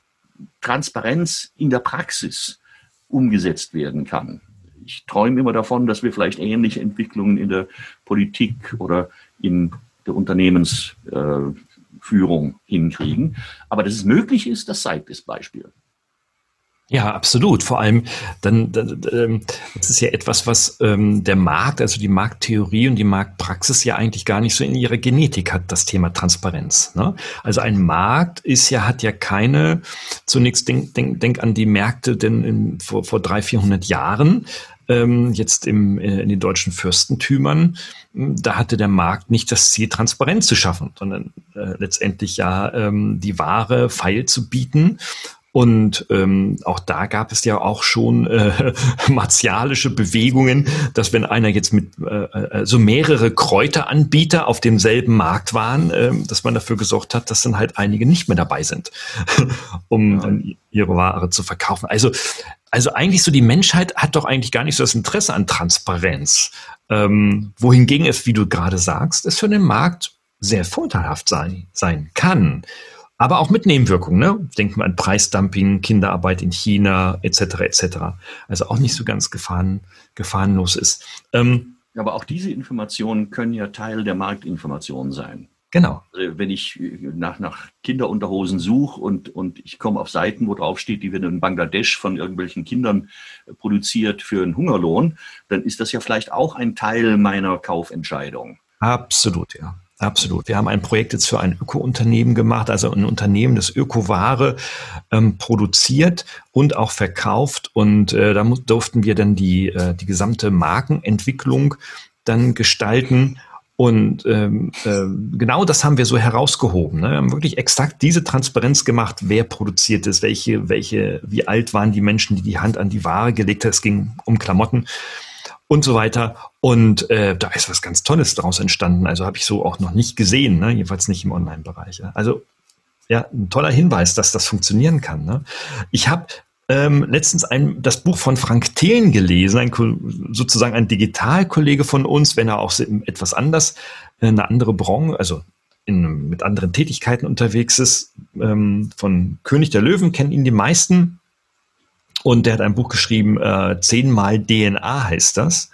Transparenz in der Praxis umgesetzt werden kann. Ich träume immer davon, dass wir vielleicht ähnliche Entwicklungen in der Politik oder in der Unternehmensführung äh, hinkriegen. Aber dass es möglich ist, das zeigt das Beispiel.
Ja, absolut. Vor allem, dann, ähm, das ist ja etwas, was ähm, der Markt, also die Markttheorie und die Marktpraxis ja eigentlich gar nicht so in ihrer Genetik hat, das Thema Transparenz. Ne? Also ein Markt ist ja, hat ja keine, zunächst denk, denk, denk an die Märkte denn in, vor, vor drei, vierhundert Jahren, ähm, jetzt im, äh, in den deutschen Fürstentümern, da hatte der Markt nicht das Ziel, Transparenz zu schaffen, sondern äh, letztendlich ja ähm, die Ware feil zu bieten und ähm, auch da gab es ja auch schon äh, martialische Bewegungen, dass wenn einer jetzt mit äh, äh, so mehrere Kräuteranbieter auf demselben Markt waren, äh, dass man dafür gesorgt hat, dass dann halt einige nicht mehr dabei sind, um dann ihre Ware zu verkaufen. Also also eigentlich so, die Menschheit hat doch eigentlich gar nicht so das Interesse an Transparenz. Ähm, wohingegen es, wie du gerade sagst, es für den Markt sehr vorteilhaft sein, sein kann. Aber auch mit Nebenwirkungen. Ne? Denken wir an Preisdumping, Kinderarbeit in China etc. etc. Also auch nicht so ganz gefahren, gefahrenlos ist.
Ähm, aber auch diese Informationen können ja Teil der Marktinformation sein.
Genau.
Also wenn ich nach, nach Kinderunterhosen suche und, und ich komme auf Seiten, wo drauf steht, die werden in Bangladesch von irgendwelchen Kindern produziert für einen Hungerlohn, dann ist das ja vielleicht auch ein Teil meiner Kaufentscheidung.
Absolut, ja. Absolut. Wir haben ein Projekt jetzt für ein Öko-Unternehmen gemacht, also ein Unternehmen, das Ökoware ähm, produziert und auch verkauft. Und äh, da durften wir dann die, äh, die gesamte Markenentwicklung dann gestalten. Und ähm, äh, genau das haben wir so herausgehoben. Ne? Wir haben wirklich exakt diese Transparenz gemacht, wer produziert ist, welche, welche, wie alt waren die Menschen, die die Hand an die Ware gelegt haben. Es ging um Klamotten und so weiter. Und äh, da ist was ganz Tolles daraus entstanden. Also habe ich so auch noch nicht gesehen, ne? jedenfalls nicht im Online-Bereich. Ja? Also ja, ein toller Hinweis, dass das funktionieren kann. Ne? Ich habe ähm, letztens ein, das Buch von Frank Thelen gelesen, ein, sozusagen ein Digitalkollege von uns, wenn er auch etwas anders, äh, eine andere Branche, also in, mit anderen Tätigkeiten unterwegs ist. Ähm, von König der Löwen kennen ihn die meisten. Und der hat ein Buch geschrieben, äh, zehnmal DNA heißt das.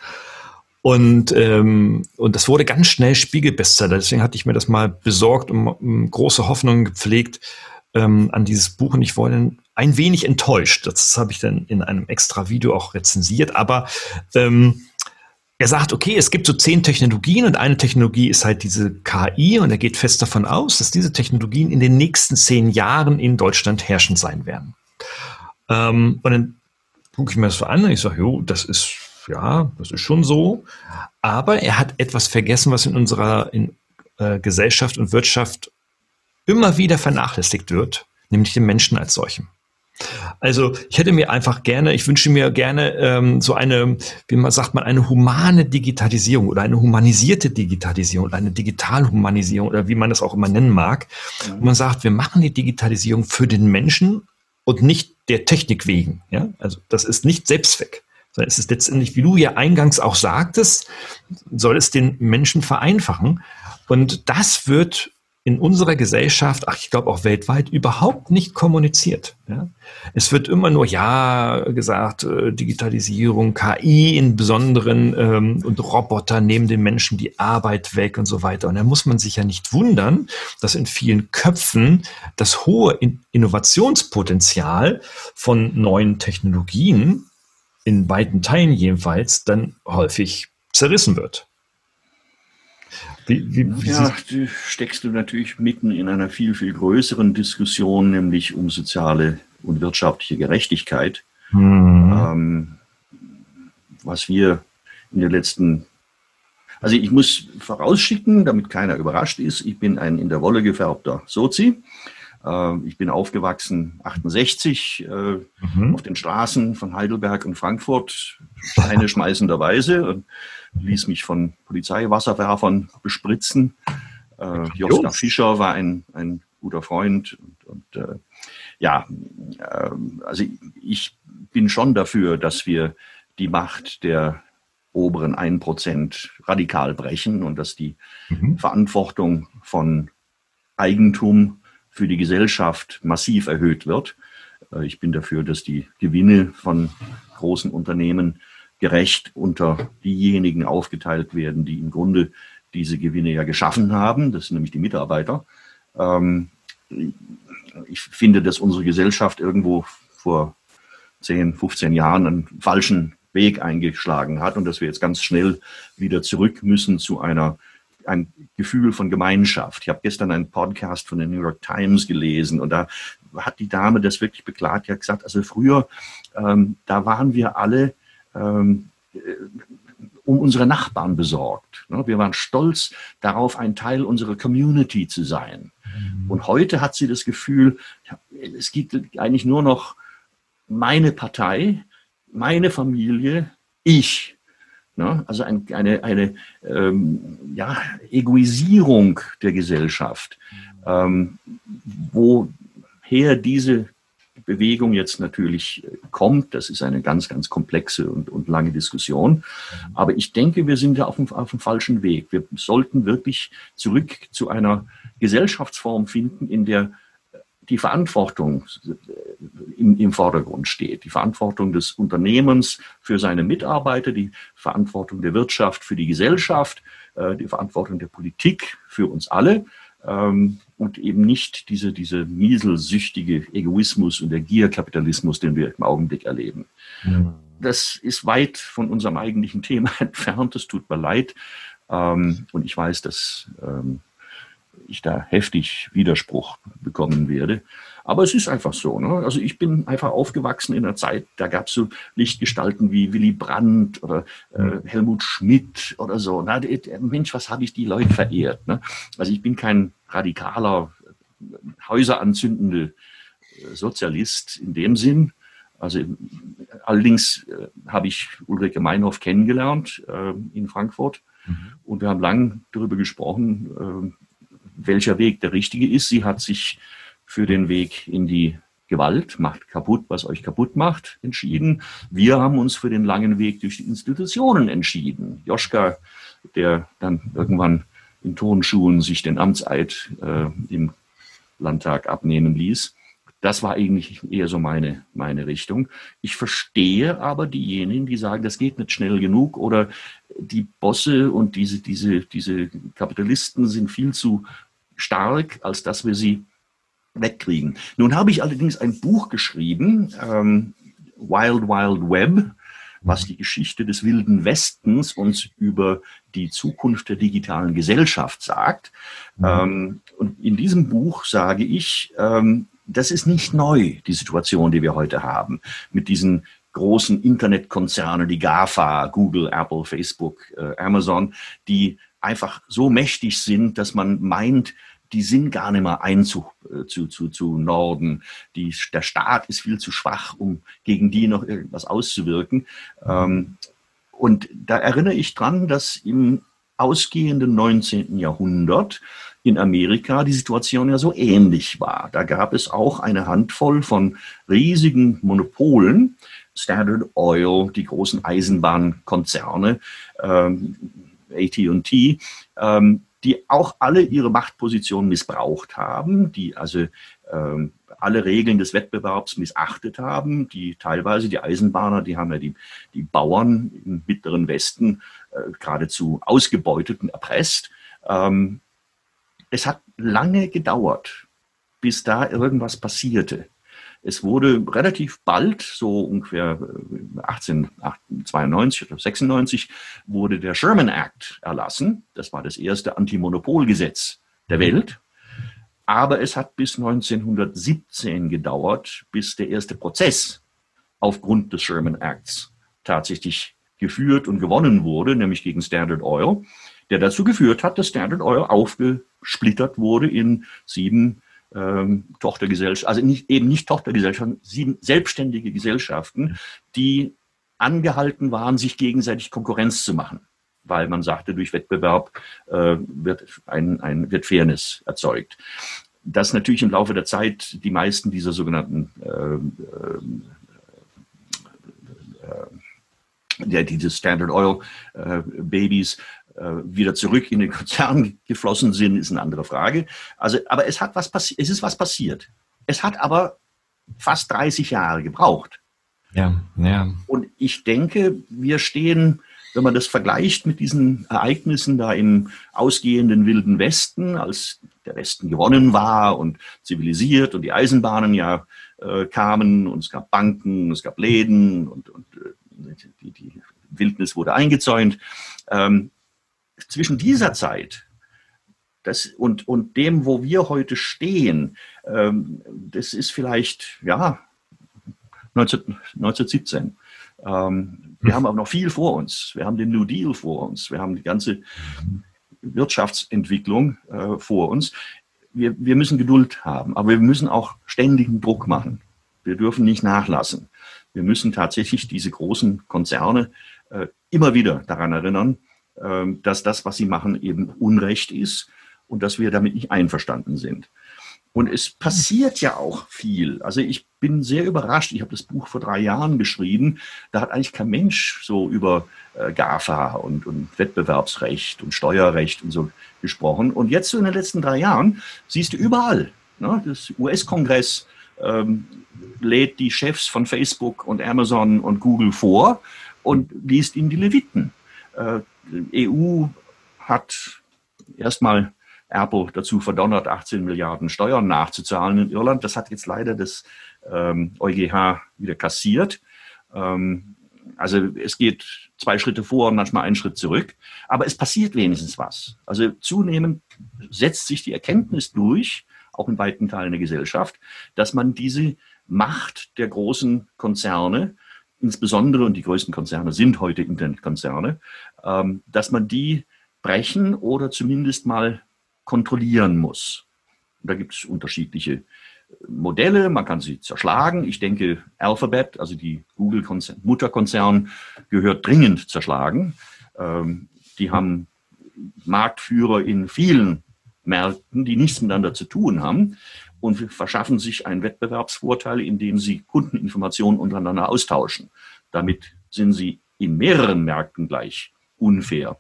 Und, ähm, und das wurde ganz schnell Spiegelbestseller. Deswegen hatte ich mir das mal besorgt und um, große Hoffnungen gepflegt ähm, an dieses Buch. Und ich wurde ein wenig enttäuscht. Das habe ich dann in einem extra Video auch rezensiert. Aber ähm, er sagt, okay, es gibt so zehn Technologien und eine Technologie ist halt diese KI und er geht fest davon aus, dass diese Technologien in den nächsten zehn Jahren in Deutschland herrschend sein werden. Ähm, und dann gucke ich mir das so an und ich sage, jo, das ist, ja, das ist schon so. Aber er hat etwas vergessen, was in unserer in, äh, Gesellschaft und Wirtschaft immer wieder vernachlässigt wird, nämlich den Menschen als solchen. Also ich hätte mir einfach gerne, ich wünsche mir gerne ähm, so eine, wie man sagt man, eine humane Digitalisierung oder eine humanisierte Digitalisierung oder eine Digitalhumanisierung oder wie man das auch immer nennen mag. Mhm. man sagt, wir machen die Digitalisierung für den Menschen und nicht der Technik wegen. Ja? Also das ist nicht Selbstzweck, sondern es ist letztendlich, wie du ja eingangs auch sagtest, soll es den Menschen vereinfachen. Und das wird in unserer Gesellschaft, ach, ich glaube auch weltweit, überhaupt nicht kommuniziert. Ja? Es wird immer nur, ja, gesagt, äh, Digitalisierung, KI in besonderen ähm, und Roboter nehmen den Menschen die Arbeit weg und so weiter. Und da muss man sich ja nicht wundern, dass in vielen Köpfen das hohe Innovationspotenzial von neuen Technologien, in beiden Teilen jedenfalls, dann häufig zerrissen wird.
Wie, wie, wie ja, du steckst du natürlich mitten in einer viel, viel größeren Diskussion, nämlich um soziale und wirtschaftliche Gerechtigkeit. Mhm. Ähm, was wir in den letzten, also ich muss vorausschicken, damit keiner überrascht ist, ich bin ein in der Wolle gefärbter Sozi. Äh, ich bin aufgewachsen 68 äh, mhm. auf den Straßen von Heidelberg und Frankfurt, Steine schmeißenderweise. Und ließ mich von Polizeiwasserwerfern bespritzen. Äh, Joschka Fischer war ein, ein guter Freund. Und, und äh, ja, äh, also ich bin schon dafür, dass wir die Macht der oberen 1% radikal brechen und dass die mhm. Verantwortung von Eigentum für die Gesellschaft massiv erhöht wird. Äh, ich bin dafür, dass die Gewinne von großen Unternehmen gerecht unter diejenigen aufgeteilt werden, die im Grunde diese Gewinne ja geschaffen haben. Das sind nämlich die Mitarbeiter. Ähm, ich finde, dass unsere Gesellschaft irgendwo vor 10, 15 Jahren einen falschen Weg eingeschlagen hat und dass wir jetzt ganz schnell wieder zurück müssen zu einer ein Gefühl von Gemeinschaft. Ich habe gestern einen Podcast von der New York Times gelesen und da hat die Dame das wirklich beklagt. Die hat gesagt, also früher, ähm, da waren wir alle ähm, äh, um unsere Nachbarn besorgt. Ne? Wir waren stolz darauf, ein Teil unserer Community zu sein. Mhm. Und heute hat sie das Gefühl, es gibt eigentlich nur noch meine Partei, meine Familie, ich. Ne? Also ein, eine, eine ähm, ja, Egoisierung der Gesellschaft, ähm, woher diese Bewegung jetzt natürlich äh, kommt. Das ist eine ganz, ganz komplexe und, und lange Diskussion. Aber ich denke, wir sind ja auf dem, auf dem falschen Weg. Wir sollten wirklich zurück zu einer Gesellschaftsform finden, in der die Verantwortung äh, im, im, Vordergrund steht. Die Verantwortung des Unternehmens für seine Mitarbeiter, die Verantwortung der Wirtschaft für die Gesellschaft, äh, die Verantwortung der Politik für uns alle ähm, und eben nicht diese, diese mieselsüchtige Egoismus und der Gierkapitalismus, den wir im Augenblick erleben. Mhm. Das ist weit von unserem eigentlichen Thema entfernt. Es tut mir leid. Ähm, und ich weiß, dass ähm, ich da heftig Widerspruch bekommen werde. Aber es ist einfach so. Ne? Also ich bin einfach aufgewachsen in einer Zeit, da gab es so Lichtgestalten wie Willy Brandt oder äh, Helmut Schmidt oder so. Na, Mensch, was habe ich die Leute verehrt? Ne? Also ich bin kein radikaler, äh, Sozialist in dem Sinn. Also allerdings äh, habe ich Ulrike Meinhof kennengelernt äh, in Frankfurt mhm. und wir haben lange darüber gesprochen, äh, welcher Weg der richtige ist. Sie hat sich für den Weg in die Gewalt, macht kaputt, was euch kaputt macht, entschieden. Wir haben uns für den langen Weg durch die Institutionen entschieden. Joschka, der dann irgendwann in Turnschuhen sich den Amtseid äh, im Landtag abnehmen ließ. Das war eigentlich eher so meine, meine Richtung. Ich verstehe aber diejenigen, die sagen, das geht nicht schnell genug oder die Bosse und diese, diese, diese Kapitalisten sind viel zu stark, als dass wir sie wegkriegen. Nun habe ich allerdings ein Buch geschrieben, ähm, Wild Wild Web, was die Geschichte des wilden Westens uns über die Zukunft der digitalen Gesellschaft sagt. Mhm. Ähm, und in diesem Buch sage ich, ähm, das ist nicht neu, die Situation, die wir heute haben, mit diesen großen Internetkonzernen, die GAFA, Google, Apple, Facebook, äh, Amazon, die einfach so mächtig sind, dass man meint, die sind gar nicht mehr einzu äh, zu, zu, zu Norden. Die, der Staat ist viel zu schwach, um gegen die noch irgendwas auszuwirken. Ähm, und da erinnere ich dran, dass im ausgehenden 19. Jahrhundert in Amerika die Situation ja so ähnlich war. Da gab es auch eine Handvoll von riesigen Monopolen, Standard Oil, die großen Eisenbahnkonzerne, ähm, AT&T, ähm, die auch alle ihre Machtposition missbraucht haben, die also ähm, alle Regeln des Wettbewerbs missachtet haben, die teilweise die Eisenbahner, die haben ja die, die Bauern im mittleren Westen äh, geradezu ausgebeutet und erpresst. Ähm, es hat lange gedauert, bis da irgendwas passierte. Es wurde relativ bald, so ungefähr 1892 äh, oder 96, wurde der Sherman Act erlassen. Das war das erste Antimonopolgesetz der Welt. Aber es hat bis 1917 gedauert, bis der erste Prozess aufgrund des Sherman Acts tatsächlich geführt und gewonnen wurde, nämlich gegen Standard Oil, der dazu geführt hat, dass Standard Oil aufgesplittert wurde in sieben ähm, Tochtergesellschaften, also nicht, eben nicht Tochtergesellschaften, sieben selbstständige Gesellschaften, die angehalten waren, sich gegenseitig Konkurrenz zu machen, weil man sagte, durch Wettbewerb äh, wird, ein, ein, wird Fairness erzeugt. Dass natürlich im Laufe der Zeit die meisten dieser sogenannten äh, äh, äh, diese Standard Oil äh, Babys äh, wieder zurück in den Konzern geflossen sind, ist eine andere Frage. Also, aber es hat was passiert, es ist was passiert. Es hat aber fast 30 Jahre gebraucht.
Ja, ja.
Und ich denke, wir stehen, wenn man das vergleicht mit diesen Ereignissen da im ausgehenden Wilden Westen, als der Westen gewonnen war und zivilisiert und die Eisenbahnen ja äh, kamen und es gab Banken, es gab Läden und, und äh, die, die, Wildnis wurde eingezäunt. Ähm, zwischen dieser Zeit das, und, und dem, wo wir heute stehen, ähm, das ist vielleicht, ja, 19, 1917. Ähm, wir haben aber noch viel vor uns. Wir haben den New Deal vor uns. Wir haben die ganze Wirtschaftsentwicklung äh, vor uns. Wir, wir müssen Geduld haben, aber wir müssen auch ständigen Druck machen. Wir dürfen nicht nachlassen. Wir müssen tatsächlich diese großen Konzerne äh, immer wieder daran erinnern, dass das, was sie machen, eben Unrecht ist und dass wir damit nicht einverstanden sind. Und es passiert ja auch viel. Also ich bin sehr überrascht. Ich habe das Buch vor drei Jahren geschrieben. Da hat eigentlich kein Mensch so über äh, GAFA und, und Wettbewerbsrecht und Steuerrecht und so gesprochen. Und jetzt so in den letzten drei Jahren siehst du überall. Ne? Das US-Kongress ähm, lädt die Chefs von Facebook und Amazon und Google vor und liest ihnen die Leviten. Äh, EU hat erstmal Apple dazu verdonnert, 18 Milliarden Steuern nachzuzahlen in Irland. Das hat jetzt leider das ähm, EuGH wieder kassiert. Ähm, also es geht zwei Schritte vor und manchmal einen Schritt zurück. Aber es passiert wenigstens was. Also zunehmend setzt sich die Erkenntnis durch, auch in weiten Teilen der Gesellschaft, dass man diese Macht der großen Konzerne, insbesondere, und die größten Konzerne sind heute Internetkonzerne, ähm, dass man die brechen oder zumindest mal kontrollieren muss. Da gibt es unterschiedliche Modelle, man kann sie zerschlagen. Ich denke, Alphabet, also die Google-Mutterkonzern, gehört dringend zerschlagen. Ähm, die haben Marktführer in vielen Märkten, die nichts miteinander zu tun haben und verschaffen sich einen Wettbewerbsvorteil, indem sie Kundeninformationen untereinander austauschen. Damit sind sie in mehreren Märkten gleich unfair.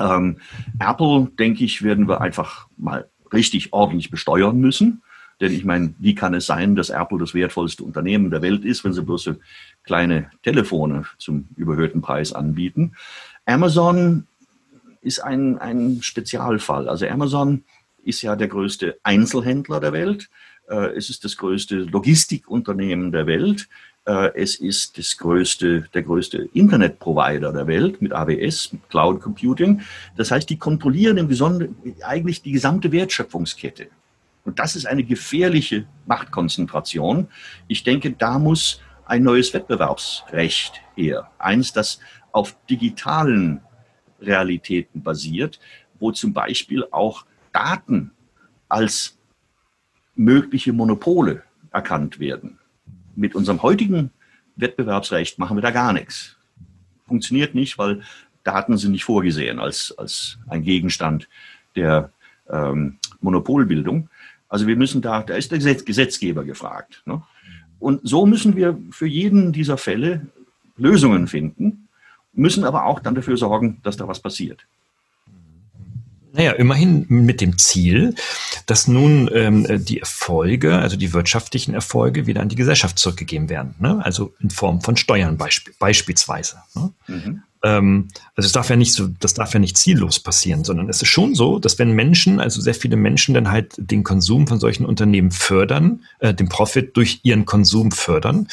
Ähm, Apple, denke ich, werden wir einfach mal richtig ordentlich besteuern müssen. Denn ich meine, wie kann es sein, dass Apple das wertvollste Unternehmen der Welt ist, wenn sie bloß so kleine Telefone zum überhöhten Preis anbieten? Amazon ist ein, ein Spezialfall. Also Amazon ist ja der größte Einzelhändler der Welt. Äh, es ist das größte Logistikunternehmen der Welt. Äh, es ist das größte, der größte Internetprovider der Welt mit AWS, mit Cloud Computing. Das heißt, die kontrollieren im eigentlich die gesamte Wertschöpfungskette. Und das ist eine gefährliche Machtkonzentration. Ich denke, da muss ein neues Wettbewerbsrecht her. Eins, das auf digitalen Realitäten basiert, wo zum Beispiel auch Daten als mögliche Monopole erkannt werden. Mit unserem heutigen Wettbewerbsrecht machen wir da gar nichts. Funktioniert nicht, weil Daten sind nicht vorgesehen als, als ein Gegenstand der ähm, Monopolbildung. Also wir müssen da, da ist der Gesetzgeber gefragt. Ne? Und so müssen wir für jeden dieser Fälle Lösungen finden, müssen aber auch dann dafür sorgen, dass da was passiert.
Naja, immerhin mit dem Ziel, dass nun ähm, die Erfolge, also die wirtschaftlichen Erfolge, wieder an die Gesellschaft zurückgegeben werden. Ne? Also in Form von Steuern beisp beispielsweise. Ne? Mhm. Ähm, also es darf ja nicht so, das darf ja nicht ziellos passieren, sondern es ist schon so, dass wenn Menschen, also sehr viele Menschen dann halt den Konsum von solchen Unternehmen fördern, äh, den Profit durch ihren Konsum fördern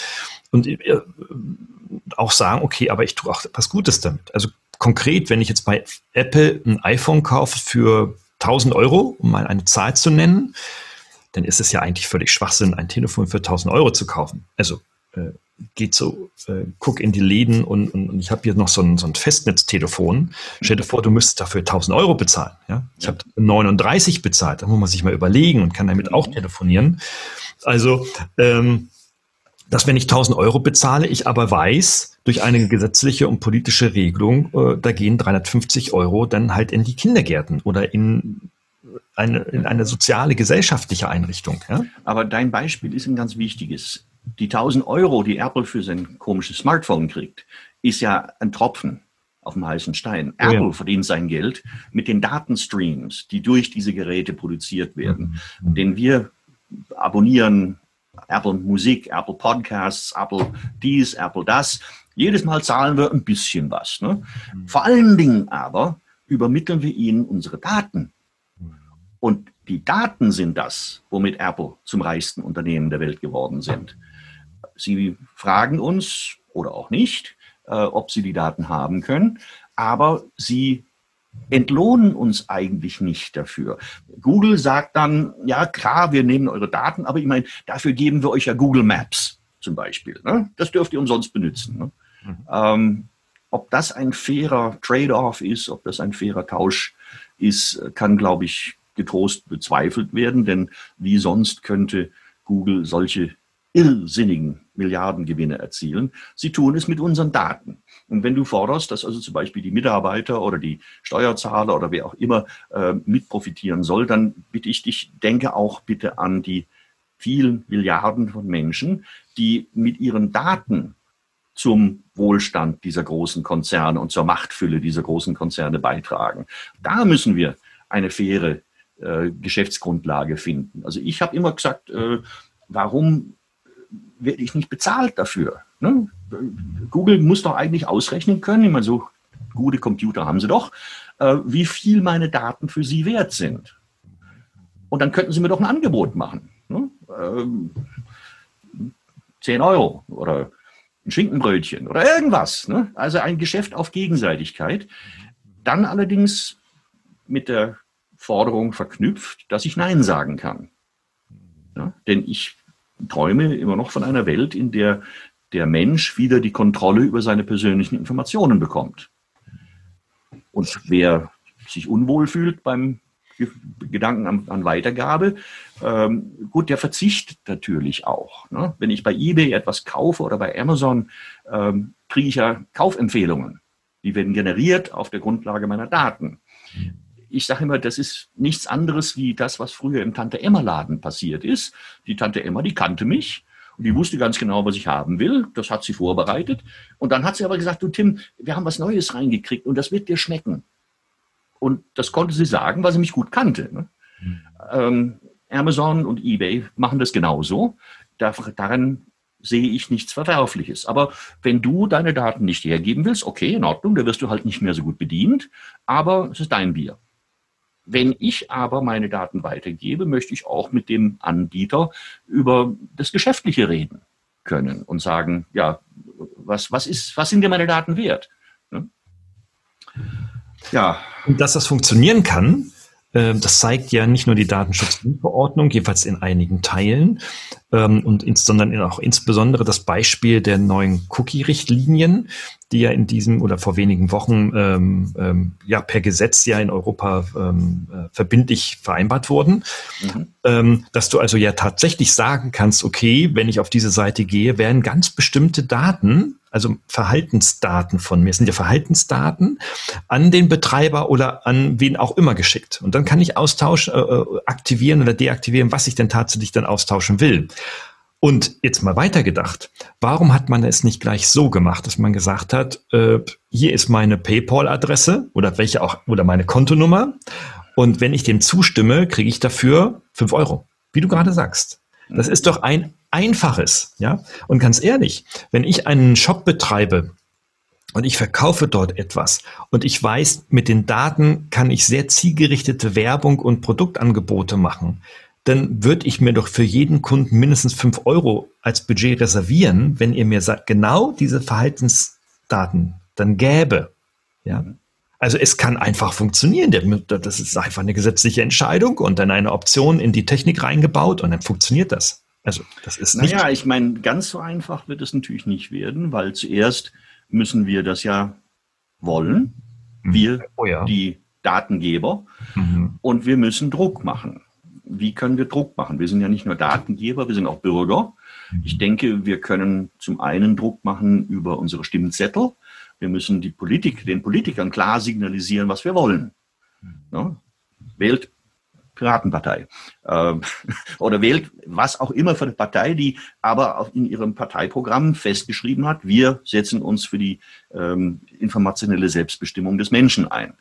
und äh, auch sagen, okay, aber ich tue auch was Gutes damit. Also konkret, wenn ich jetzt bei Apple ein iPhone kaufe für 1000 Euro, um mal eine Zahl zu nennen, dann ist es ja eigentlich völlig Schwachsinn, ein Telefon für 1000 Euro zu kaufen. Also äh, geht so, äh, guck in die Läden und, und, und ich habe hier noch so ein, so ein Festnetztelefon. Stell dir vor, du müsstest dafür 1000 Euro bezahlen. Ja? Ich habe 39 bezahlt, da muss man sich mal überlegen und kann damit auch telefonieren. Also ähm, dass wenn ich 1000 Euro bezahle, ich aber weiß, durch eine gesetzliche und politische Regelung, äh, da gehen 350 Euro dann halt in die Kindergärten oder in eine, in eine soziale, gesellschaftliche Einrichtung. Ja?
Aber dein Beispiel ist ein ganz wichtiges. Die 1000 Euro, die Apple für sein komisches Smartphone kriegt, ist ja ein Tropfen auf dem heißen Stein. Apple oh ja. verdient sein Geld mit den Datenstreams, die durch diese Geräte produziert werden, mhm. den wir abonnieren, Apple Musik, Apple Podcasts, Apple dies, Apple das. Jedes Mal zahlen wir ein bisschen was. Ne? Mhm. Vor allen Dingen aber übermitteln wir ihnen unsere Daten. Und die Daten sind das, womit Apple zum reichsten Unternehmen der Welt geworden sind. Sie fragen uns oder auch nicht, äh, ob sie die Daten haben können, aber sie entlohnen uns eigentlich nicht dafür. Google sagt dann, ja klar, wir nehmen eure Daten, aber ich meine, dafür geben wir euch ja Google Maps zum Beispiel. Ne? Das dürft ihr umsonst benutzen. Ne? Mhm. Ähm, ob das ein fairer Trade-off ist, ob das ein fairer Tausch ist, kann, glaube ich, getrost bezweifelt werden, denn wie sonst könnte Google solche irrsinnigen Milliardengewinne erzielen. Sie tun es mit unseren Daten. Und wenn du forderst, dass also zum Beispiel die Mitarbeiter oder die Steuerzahler oder wer auch immer äh, mit profitieren soll, dann bitte ich dich, denke auch bitte an die vielen Milliarden von Menschen, die mit ihren Daten zum Wohlstand dieser großen Konzerne und zur Machtfülle dieser großen Konzerne beitragen. Da müssen wir eine faire äh, Geschäftsgrundlage finden. Also ich habe immer gesagt, äh, warum werde ich nicht bezahlt dafür? Ne? Google muss doch eigentlich ausrechnen können, ich meine, so gute Computer haben sie doch, äh, wie viel meine Daten für sie wert sind. Und dann könnten sie mir doch ein Angebot machen. Ne? Ähm, 10 Euro oder ein Schinkenbrötchen oder irgendwas. Ne? Also ein Geschäft auf Gegenseitigkeit. Dann allerdings mit der Forderung verknüpft, dass ich Nein sagen kann. Ja? Denn ich träume immer noch von einer Welt, in der der Mensch wieder die Kontrolle über seine persönlichen Informationen bekommt. Und wer sich unwohl fühlt beim Gedanken an, an Weitergabe, ähm, gut, der verzichtet natürlich auch. Ne? Wenn ich bei eBay etwas kaufe oder bei Amazon, ähm, kriege ich ja Kaufempfehlungen. Die werden generiert auf der Grundlage meiner Daten. Ich sage immer, das ist nichts anderes wie das, was früher im Tante-Emma-Laden passiert ist. Die Tante Emma, die kannte mich die wusste ganz genau, was ich haben will. Das hat sie vorbereitet. Und dann hat sie aber gesagt, du Tim, wir haben was Neues reingekriegt und das wird dir schmecken. Und das konnte sie sagen, weil sie mich gut kannte. Ne? Mhm. Ähm, Amazon und eBay machen das genauso. Da, daran sehe ich nichts Verwerfliches. Aber wenn du deine Daten nicht hergeben willst, okay, in Ordnung, da wirst du halt nicht mehr so gut bedient, aber es ist dein Bier. Wenn ich aber meine Daten weitergebe, möchte ich auch mit dem Anbieter über das Geschäftliche reden können und sagen, ja, was, was, ist, was sind dir meine Daten wert? Ne?
Ja. Und dass das funktionieren kann, das zeigt ja nicht nur die Datenschutzverordnung, jedenfalls in einigen Teilen, ähm, und sondern auch insbesondere das Beispiel der neuen Cookie-Richtlinien, die ja in diesem oder vor wenigen Wochen ähm, ähm, ja per Gesetz ja in Europa ähm, äh, verbindlich vereinbart wurden, mhm. ähm, dass du also ja tatsächlich sagen kannst, okay, wenn ich auf diese Seite gehe, werden ganz bestimmte Daten, also Verhaltensdaten von mir, sind ja Verhaltensdaten, an den Betreiber oder an wen auch immer geschickt. Und dann kann ich austauschen, äh, äh aktivieren oder deaktivieren, was ich denn tatsächlich dann austauschen will. Und jetzt mal weitergedacht, warum hat man es nicht gleich so gemacht, dass man gesagt hat, äh, hier ist meine PayPal-Adresse oder welche auch oder meine Kontonummer und wenn ich dem zustimme, kriege ich dafür fünf Euro, wie du gerade sagst. Das ist doch ein einfaches, ja. Und ganz ehrlich, wenn ich einen Shop betreibe und ich verkaufe dort etwas und ich weiß, mit den Daten kann ich sehr zielgerichtete Werbung und Produktangebote machen, dann würde ich mir doch für jeden Kunden mindestens fünf Euro als Budget reservieren, wenn ihr mir sagt, genau diese Verhaltensdaten dann gäbe. Ja. Also es kann einfach funktionieren. Das ist einfach eine gesetzliche Entscheidung und dann eine Option in die Technik reingebaut und dann funktioniert das. Also das ist
nicht. Naja, ich meine, ganz so einfach wird es natürlich nicht werden, weil zuerst müssen wir das ja wollen. Mhm. Wir, oh ja. die Datengeber, mhm. und wir müssen Druck machen wie können wir Druck machen? Wir sind ja nicht nur Datengeber, wir sind auch Bürger. Ich denke, wir können zum einen Druck machen über unsere Stimmzettel. Wir müssen die Politik, den Politikern klar signalisieren, was wir wollen. Ja? Wählt Piratenpartei äh, oder wählt was auch immer für eine Partei, die aber in ihrem Parteiprogramm festgeschrieben hat, wir setzen uns für die ähm, informationelle Selbstbestimmung des Menschen ein.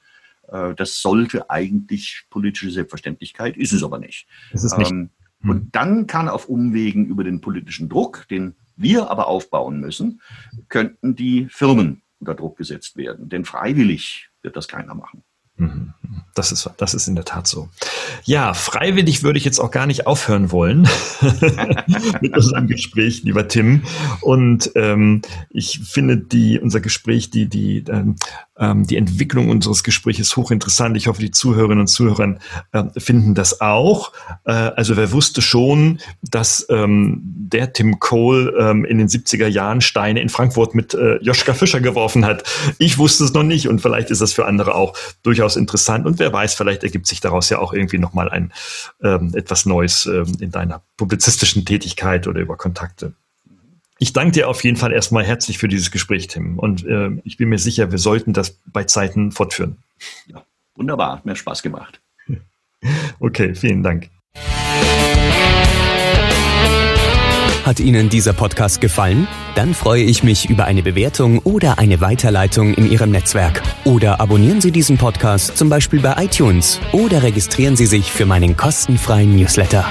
Äh, das sollte eigentlich politische Selbstverständlichkeit, ist es aber nicht. Ist es nicht. Ähm, hm. Und dann kann auf Umwegen über den politischen Druck, den wir aber aufbauen müssen, könnten die Firmen unter Druck gesetzt werden. Denn freiwillig wird das keiner machen.
Mhm. Das ist, das ist in der Tat so. Ja, freiwillig würde ich jetzt auch gar nicht aufhören wollen mit unserem Gespräch, lieber Tim. Und ähm, ich finde die, unser Gespräch, die, die ähm, ähm, die Entwicklung unseres Gesprächs hochinteressant. Ich hoffe, die Zuhörerinnen und Zuhörer äh, finden das auch. Äh, also wer wusste schon, dass ähm, der Tim Cole ähm, in den 70er Jahren Steine in Frankfurt mit äh, Joschka Fischer geworfen hat. Ich wusste es noch nicht und vielleicht ist das für andere auch durchaus interessant. Und wer weiß, vielleicht ergibt sich daraus ja auch irgendwie nochmal ein ähm, etwas Neues ähm, in deiner publizistischen Tätigkeit oder über Kontakte. Ich danke dir auf jeden Fall erstmal herzlich für dieses Gespräch, Tim. Und äh, ich bin mir sicher, wir sollten das bei Zeiten fortführen.
Ja, wunderbar, hat mir Spaß gemacht.
Okay, vielen Dank.
Hat Ihnen dieser Podcast gefallen? Dann freue ich mich über eine Bewertung oder eine Weiterleitung in Ihrem Netzwerk. Oder abonnieren Sie diesen Podcast zum Beispiel bei iTunes oder registrieren Sie sich für meinen kostenfreien Newsletter.